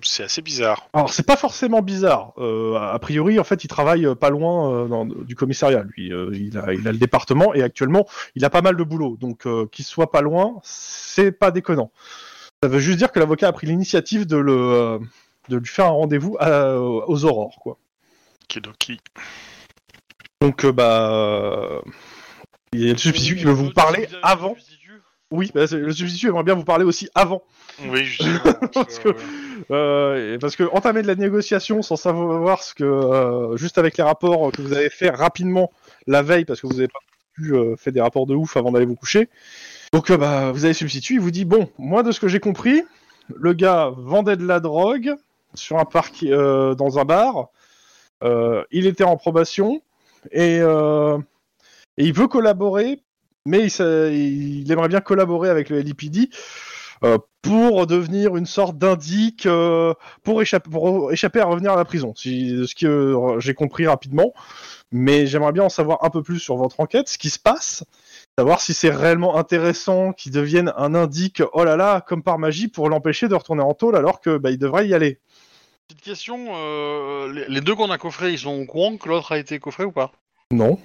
C'est assez bizarre. Alors c'est pas forcément bizarre. Euh, a priori, en fait, il travaille euh, pas loin euh, dans- du commissariat. Lui, Euh, il, a, il a le département et actuellement, il a pas mal de boulot. Donc euh, qu'il soit pas loin, c'est pas déconnant. Ça veut juste dire que l'avocat a pris l'initiative de le euh, de lui faire un rendez-vous aux aurores, quoi. Kidoki. Donc euh, bah, il y a le substitut qui veut vous parler avant. Oui, bah, le substitut aimerait bien vous parler aussi avant. Oui, je Parce que- Euh, parce que entamer de la négociation sans savoir ce que euh, juste avec les rapports que vous avez fait rapidement la veille parce que vous n'avez pas pu euh, faire des rapports de ouf avant d'aller vous coucher. Donc euh, bah, vous avez substitut, il vous dit bon, moi de ce que j'ai compris, le gars vendait de la drogue sur un parc dans un bar. Il était en probation et, il veut collaborer, mais il, aimerait bien collaborer avec le LIPD pour devenir une sorte d'indic euh, pour, échapper, pour échapper à revenir à la prison. Si, ce que euh, j'ai compris rapidement, mais j'aimerais bien en savoir un peu plus sur votre enquête, ce qui se passe, savoir si c'est réellement intéressant qu'il devienne un indic, oh là là, comme par magie, pour l'empêcher de retourner en tôle alors que bah, il devrait y aller. Petite question, euh, les, les deux qu'on a coffrés, ils sont au courant que l'autre a été coffré ou pas? Non.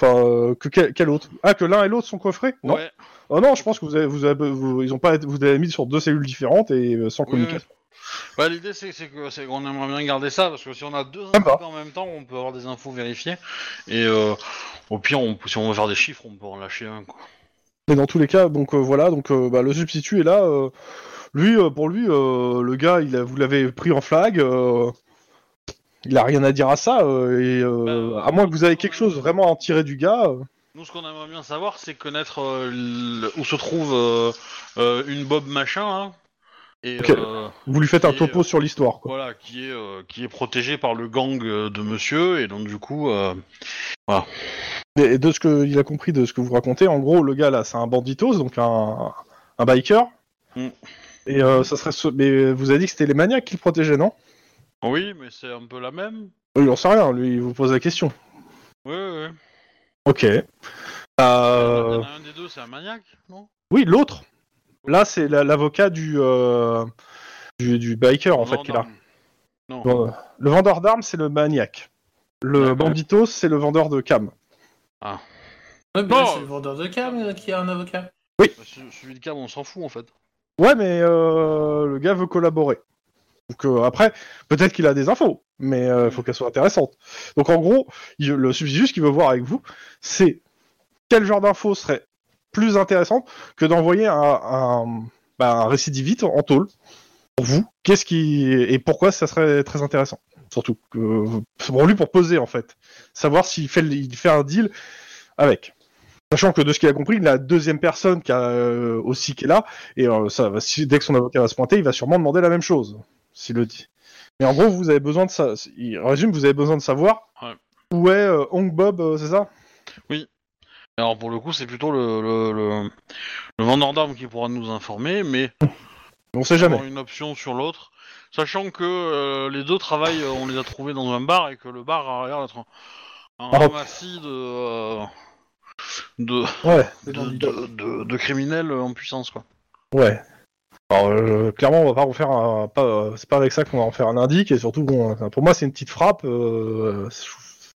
Enfin, euh, que quel, quel autre Ah, que l'un et l'autre sont coffrés Non. Ouais. Oh non, je pense que vous avez, vous avez, vous- ils ont pas, été- vous avez mis sur deux cellules différentes et euh, sans Oui, communication. Bah, l'idée c'est qu'on aimerait bien garder ça parce que si on a deux infos en même temps, on peut avoir des infos vérifiées et euh, au pire, on, si on veut faire des chiffres, on peut en lâcher un. Quoi. Mais dans tous les cas, donc voilà, donc bah, le substitut est là. lui, pour lui, le gars, il a, vous l'avez pris en flag. Il a rien à dire à ça. euh, et euh, Bah, à moins que vous ayez quelque chose vraiment à en tirer du gars. euh, Nous, ce qu'on aimerait bien savoir, c'est connaître euh, le- où se trouve euh, euh, une Bob machin hein, et Ok. euh, vous lui faites un Et, topo euh, sur l'histoire. quoi. voilà qui est euh, qui est protégé par le gang euh, de Monsieur et donc du coup. euh, Et, et de ce qu'il a compris de ce que vous racontez, en gros, le gars là, c'est un banditos, donc un, un biker. Mm. Et euh, ça serait. ce- Mais vous avez dit que c'était les maniaques qui le protégeaient, non? Oui, mais c'est un peu la même. Oui, il en sait rien. Lui, il vous pose la question. Oui, oui. oui. Ok. Il y Euh, en a un des deux, c'est un maniaque, non? Oui, l'autre. Là, c'est la- l'avocat du, euh, du du biker en fait qu'il a. Non. Bon, euh, le vendeur d'armes, c'est le maniaque. Le D'accord. banditos, c'est le vendeur de cam. Ouais, mais là, c'est le vendeur de cam euh, qui a un avocat. Bah, ce- Celui de cam, on s'en fout en fait. Ouais, mais euh, le gars veut collaborer. Donc euh, après, peut-être qu'il a des infos, mais il faut qu'elles soient intéressantes. Donc en gros, il- le substitut, ce qu'il veut voir avec vous, c'est quel genre d'infos serait plus intéressante que d'envoyer un, un, bah, un récidiviste en tôle pour vous. Qu'est-ce qui et pourquoi ça serait très intéressant Surtout c'est pour lui pour poser en fait, savoir s'il fait il fait un deal avec. Sachant que de ce qu'il a compris, il y a la deuxième personne qui a euh, aussi qui est là, et euh, ça va, si, dès que son avocat va se pointer, il va sûrement demander la même chose, s'il le dit. Mais en gros, vous avez besoin de ça. Il résume, vous avez besoin de savoir Ouais. où est euh, Hong Bob, euh, c'est ça? Alors pour le coup, c'est plutôt le, le, le, le vendeur d'armes qui pourra nous informer, mais On sait jamais. une option sur l'autre, sachant que euh, les deux travaillent, euh, on les a trouvés dans un bar et que le bar a l'air d'être un, un Ah. ramassis de, Ouais, de- de- de criminels en puissance quoi. ouais. Alors, euh, clairement, on va pas en faire un. Pas, c'est pas avec ça qu'on va en faire un indique, et surtout, bon, pour moi, c'est une petite frappe. euh,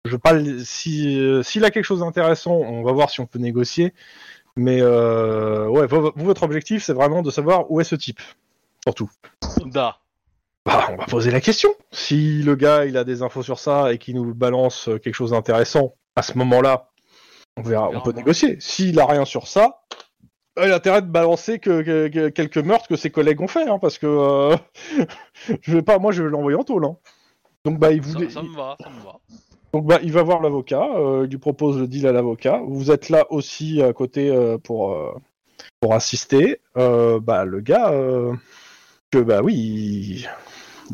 je veux pas. le- Si, euh, s'il a quelque chose d'intéressant, on va voir si on peut négocier. Mais euh, ouais, vo- vous, votre objectif, c'est vraiment de savoir où est ce type. Surtout. Da. Bah, on va poser la question. Si le gars, il a des infos sur ça et qu'il nous balance quelque chose d'intéressant, à ce moment-là, on verra, on peut négocier. S'il a rien sur ça, a intérêt de balancer que, que- que- quelques meurtres que ses collègues ont fait, hein, parce que euh, je vais pas, moi, je vais l'envoyer en tôle. hein. Donc bah, il Ça, voulait, ça me va, ça me va. donc bah, il va voir l'avocat, euh, il lui propose le deal à l'avocat. Vous êtes là aussi à côté euh, pour pour assister. Bah le gars, que bah oui, il,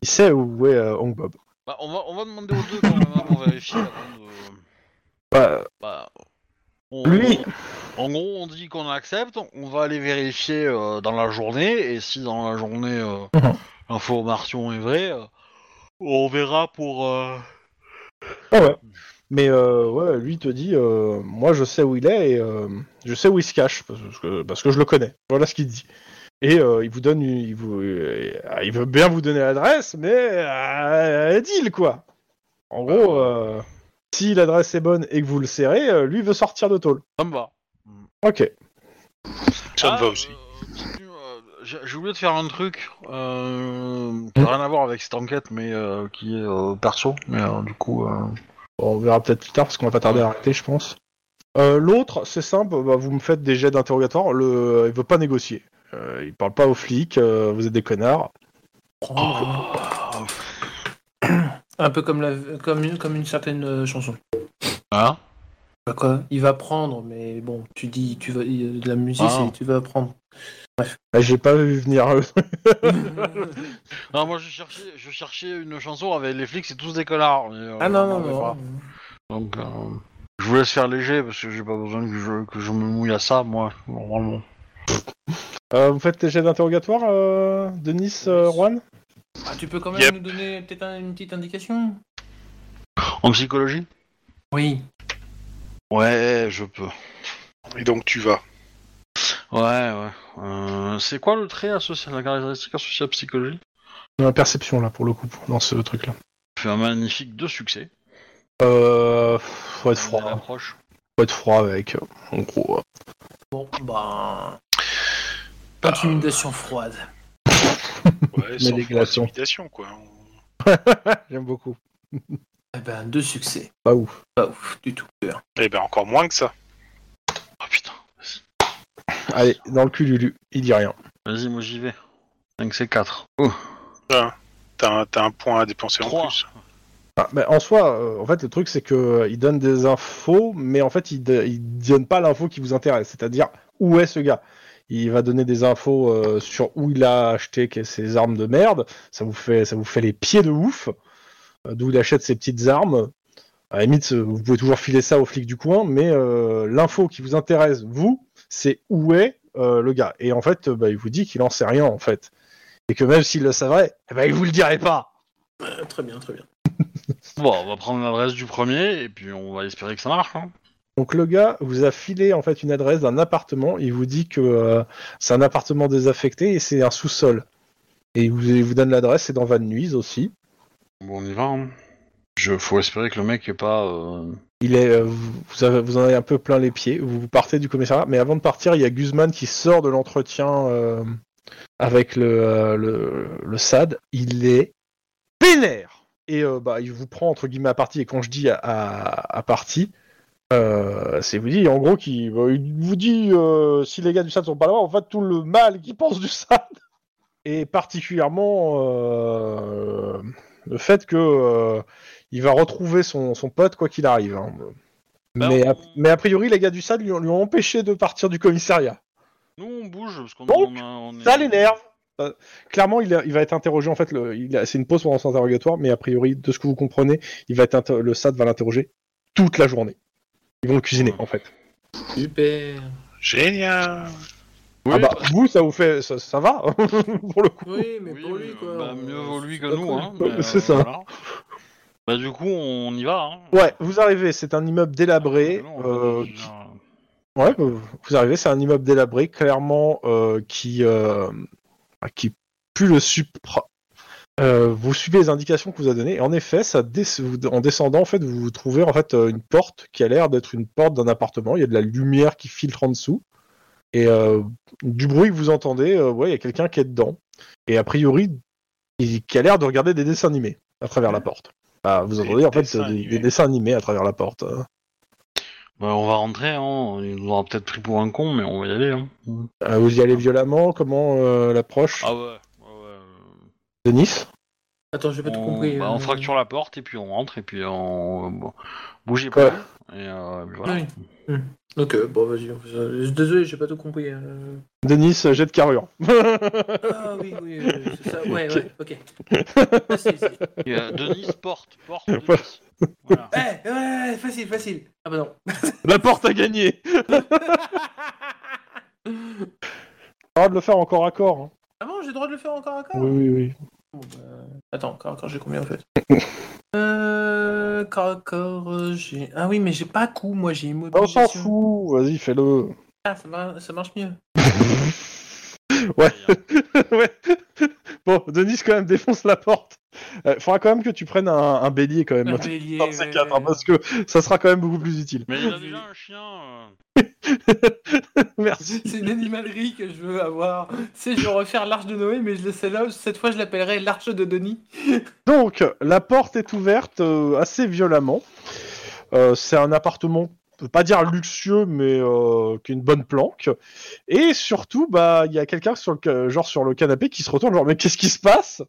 il sait où est Hong Bob. Bah, on, va, on va demander aux deux quand même hein, pour vérifier avant de... Bah, Bah, on- lui, En gros, on dit qu'on accepte, on va aller vérifier euh, dans la journée, et si dans la journée euh, Mhm. l'information est vraie, euh, on verra pour... euh, ah ouais. Mais euh, ouais, lui te dit, euh, moi je sais où il est et euh, je sais où il se cache parce que, parce que je le connais. Voilà ce qu'il dit. et euh, il vous donne, une- il, vous, euh, il veut bien vous donner l'adresse, mais euh, deal quoi. En gros, euh, si l'adresse est bonne et que vous le serrez, euh, lui veut sortir de tôle. Ça me va. Ok. Ça me Ah, va aussi. euh, J'ai oublié de faire un truc euh, qui n'a rien à voir avec cette enquête, mais euh, qui est euh, perso. Mais euh, du coup, euh, Bon, on verra peut-être plus tard parce qu'on va pas tarder à arrêter, je pense. Euh, L'autre, c'est simple, bah, vous me faites des jets d'interrogatoire. Le, il veut pas négocier. Euh, il parle pas aux flics. euh, vous êtes des connards. Un peu comme, la, comme, une, comme une certaine euh, chanson. hein Bah quoi Il va prendre, mais bon, tu dis, tu vas, de la musique, Ah. c'est tu vas prendre. Ah, J'ai pas vu venir. Non, moi je cherchais, je cherchais une chanson avec les flics, c'est tous des connards. mais, euh, ah non, on non, non. pas. Donc, euh, je vous laisse faire léger parce que j'ai pas besoin que je, que je me mouille à ça, moi, normalement. Euh, vous faites tes jets d'interrogatoire, euh, Denis, euh, Juan? Ah, tu peux quand même Yep. nous donner peut-être un- une petite indication En psychologie? Oui. Ouais, je peux. Et donc tu vas. Ouais, ouais. Euh, c'est quoi le trait associé, la caractéristique associée à psychologie? Dans la perception, là, pour le coup, dans ce truc-là. Fais un magnifique deux succès. Euh, faut être froid. Approche. Faut être froid avec, euh, en gros. euh. Bon, bah. Intimidation froide. Ouais, sans intimidation, quoi. J'aime beaucoup. Eh ben, deux succès. Pas ouf. Pas ouf, du tout. Eh ben encore moins que ça. Oh putain. Allez, dans le cul, Lulu. Il dit rien. Vas-y, moi j'y vais. 5 c'est 4. Oh, T'as un, t'as un point à dépenser en plus. Ah, bah, en soi, euh, en fait, le truc, c'est que euh, il donne des infos, mais en fait, il, de- il donne pas l'info qui vous intéresse. C'est-à-dire, où est ce gars? Il va donner des infos euh, sur où il a acheté ses armes de merde. Ça vous fait, ça vous fait les pieds de ouf. Euh, D'où il achète ses petites armes. À la limite, euh, vous pouvez toujours filer ça aux flics du coin, mais euh, l'info qui vous intéresse, vous, c'est où est euh, le gars. Et en fait, euh, bah, il vous dit qu'il en sait rien, en fait. Et que même s'il le savait, eh ben, il vous le dirait pas. Euh, très bien, très bien. Bon, on va prendre l'adresse du premier et puis on va espérer que ça marche. Hein. Donc le gars vous a filé en fait une adresse d'un appartement. Il vous dit que euh, c'est un appartement désaffecté et c'est un sous-sol. Et il vous, il vous donne l'adresse, c'est dans Van Nuys aussi. Bon, on y va. Hein. Je, faut espérer que le mec est pas. euh, Il est, euh, vous, vous avez, vous en avez un peu plein les pieds. Vous partez du commissariat, mais avant de partir, il y a Guzman qui sort de l'entretien avec le, le, le SAD. Il est pénère et euh, bah, il vous prend entre guillemets à partie. Et quand je dis à, à, à partie, euh, c'est vous dit en gros qu'il bah, il vous dit euh, si les gars du SAD sont pas là, en fait tout le mal qu'ils pensent du SAD et particulièrement euh, le fait que euh, il va retrouver son, son pote quoi qu'il arrive. hein. Bah, mais, on- a, mais a priori, les gars du SAD lui, ont- lui ont empêché de partir du commissariat. Nous, on bouge parce qu'on Donc, on a- on est- Ça l'énerve. Euh, clairement, il, a- il va être interrogé. En fait, le- il a- c'est une pause pendant son interrogatoire, mais a priori, de ce que vous comprenez, il va être inter- le SAD va l'interroger toute la journée. Ils vont le cuisiner, en fait. Super. Génial. Oui, ah bah, vous, ça vous fait, ça, ça va pour le coup. Oui, mais oui, pour lui, quoi. bah, mieux vaut lui que nous. Hein, c'est euh, ça. voilà. Bah, du coup, on y va. Hein. Ouais, vous arrivez. C'est un immeuble délabré. Non, on euh, qui- Ouais, bah, vous arrivez, c'est un immeuble délabré, clairement, euh, qui, euh, qui pue le supra. Euh, vous suivez les indications que vous a données, et en effet, ça en descendant, en fait, vous vous trouvez en fait euh, une porte qui a l'air d'être une porte d'un appartement. Il y a de la lumière qui filtre en dessous, et euh, du bruit que vous entendez, euh, ouais, il y a quelqu'un qui est dedans, et a priori, il, qui a l'air de regarder des dessins animés à travers la porte. Bah, vous Des entendez en fait des, animés. des dessins animés à travers la porte. hein. Bah, on va rentrer. Hein. Il nous aura peut-être pris pour un con, mais on va y aller. Hein. Euh, vous y allez violemment? Comment euh, l'approche? Ah ouais. Denis Attends, j'ai pas tout On, compris. bah, euh. on fracture la porte et puis on rentre et puis on bon, bougez pas. Ouais. Et euh, voilà. Oui. Hmm. Ok, bon, vas-y. on fait ça. Je suis Désolé, j'ai pas tout compris. euh. Denis, jet de carrure. Ah oui, oui, oui, c'est ça. Ouais, ouais, ok. Et, euh, Denis porte, porte. Denis. Voilà. Ouais, ouais, facile, facile. Ah bah non. La porte a gagné droit de le faire encore à corps. hein. Ah bon, j'ai le droit de le faire encore encore Oui, oui, oui. Bah, Attends, encore, encore, j'ai combien en fait Euh. Corps, euh, j'ai. Ah oui, mais j'ai pas coup, moi, j'ai On s'en fout, vas-y, fais-le. Ah, ça marche mieux. Ouais. ouais. Bon, Denis quand même défonce la porte. Euh, faudra quand même que tu prennes un, un bélier quand même. Un bélier, dans ces ouais, quatre, hein, ouais. parce que ça sera quand même beaucoup plus utile. Mais il a déjà un chien. euh. Merci. C'est une animalerie que je veux avoir. Tu sais, je vais refaire l'arche de Noé, mais je le sais là. Cette fois, je l'appellerai l'arche de Denis. Donc, la porte est ouverte euh, assez violemment. Euh, c'est un appartement, peut pas dire luxueux, mais euh, qui est une bonne planque. Et surtout, bah, il y a quelqu'un sur le genre sur le canapé qui se retourne, genre mais qu'est-ce qui se passe?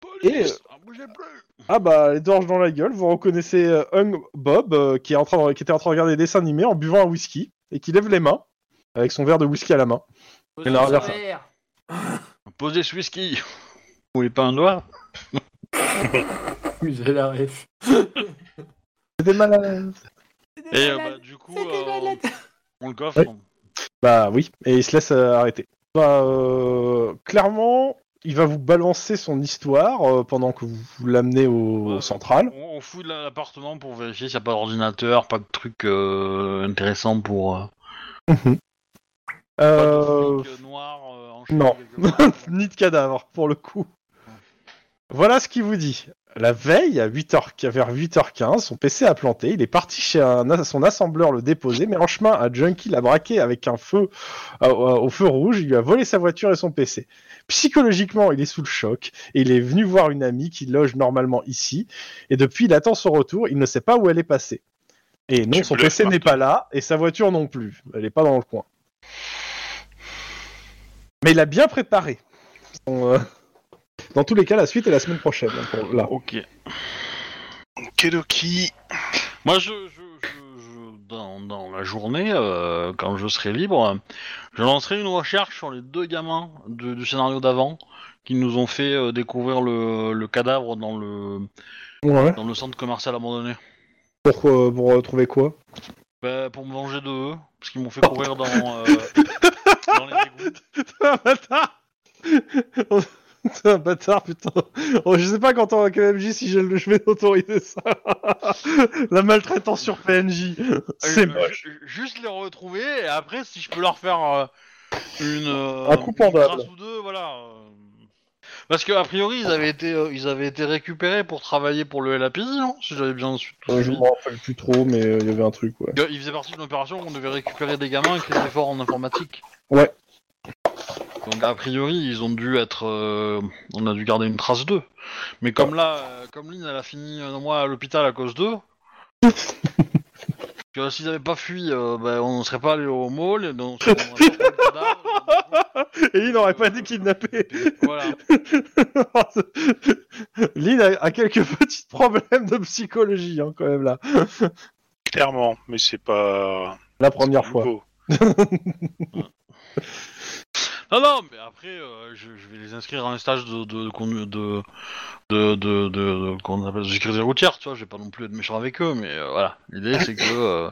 Police ah, bougez plus Ah bah, les dorges dans la gueule. Vous reconnaissez euh, Hung Bob euh, qui est en train de- qui était en train de regarder des dessins animés en buvant un whisky et qui lève les mains avec son verre de whisky à la main. Et reverse. Posez ce whisky Vous voulez pas un doigt Oui, j'ai la ref. C'était malade. Et euh, bah, du coup, euh, on le coffre. Ouais. Bah oui, et il se laisse euh, arrêter. Bah, euh, clairement, il va vous balancer son histoire euh, pendant que vous, vous l'amenez au, Ouais. au central. On, on fouille la- l'appartement pour vérifier s'il n'y a pas d'ordinateur, pas de trucs euh, intéressants pour. euh, pas Euh, de euh, euh, non. ni de cadavre, pour le coup. Voilà ce qu'il vous dit. La veille, à 8h, vers 8h15, son PC a planté. Il est parti chez un- son assembleur le déposer, mais en chemin, un junkie l'a braqué avec un feu euh, au feu rouge. Il lui a volé sa voiture et son PC. Psychologiquement, il est sous le choc et il est venu voir une amie qui loge normalement ici. Et depuis, il attend son retour. Il ne sait pas où elle est passée. Et non, Tu son PC n'est pas là et sa voiture non plus. Elle n'est pas dans le coin. Mais il a bien préparé. Son, euh, Dans tous les cas, la suite est la semaine prochaine. hein, pour- là. Ok. Kedoki. Moi, je, je, je, je- dans, dans la journée, euh, quand je serai libre, je lancerai une recherche sur les deux gamins de- du scénario d'avant qui nous ont fait euh, découvrir le, le cadavre dans le, Ouais. dans le centre commercial abandonné. Pour, euh, pour euh, trouver quoi? Bah, pour me venger de eux, parce qu'ils m'ont fait courir dans, euh, dans les. T'es un bâtard putain. Oh, je sais pas quand on va KMJ si je, je vais autoriser ça. La maltraitance sur PNJ. C'est Euh, moche. ju- Juste les retrouver, et après, si je peux leur faire euh, une. euh, Un coup une pendable. grâce ou deux, voilà. euh. Parce que a priori, ils avaient été, euh, ils avaient été récupérés pour travailler pour le LAPI, non Si j'avais bien su- tout Euh, je suivi. m'en rappelle plus trop, mais euh, il y avait un truc, ouais. Euh, Ils faisaient partie d'une opération où on devait récupérer des gamins qui étaient forts en informatique. Ouais. Donc a priori, ils ont dû être, euh, on a dû garder une trace d'eux. Mais comme là, euh, comme Lynn, elle a fini un mois à l'hôpital à cause d'eux. que s'ils avaient pas fui, euh, ben, on ne serait pas allé au mall, et donc on aurait pas trouvé le cadavre, Et il n'aurait pas été kidnappé. Voilà. Lynn a, a quelques petits problèmes de psychologie, hein, quand même, là. Clairement, mais c'est pas. La première c'est fois. nouveau. Non, non, mais après, euh, je, je vais les inscrire à un stage de de de de de, de, de- de- qu'on appelle de sécurité routière, tu vois. Je vais pas non plus être méchant avec eux, mais euh, voilà. L'idée, c'est que euh,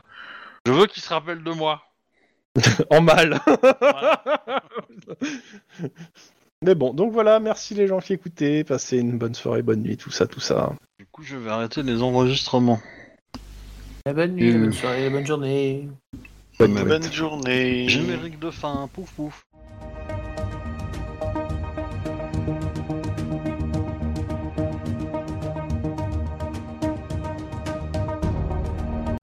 je veux qu'ils se rappellent de moi. En mal. Mais bon, donc voilà, merci les gens qui écoutaient. Passez une bonne soirée, bonne nuit, tout ça, tout ça. Du coup, je vais arrêter les enregistrements. La bonne nuit, la Euh. bonne soirée, la bonne journée. Bonne. Bonne journée. Générique de fin, pouf pouf.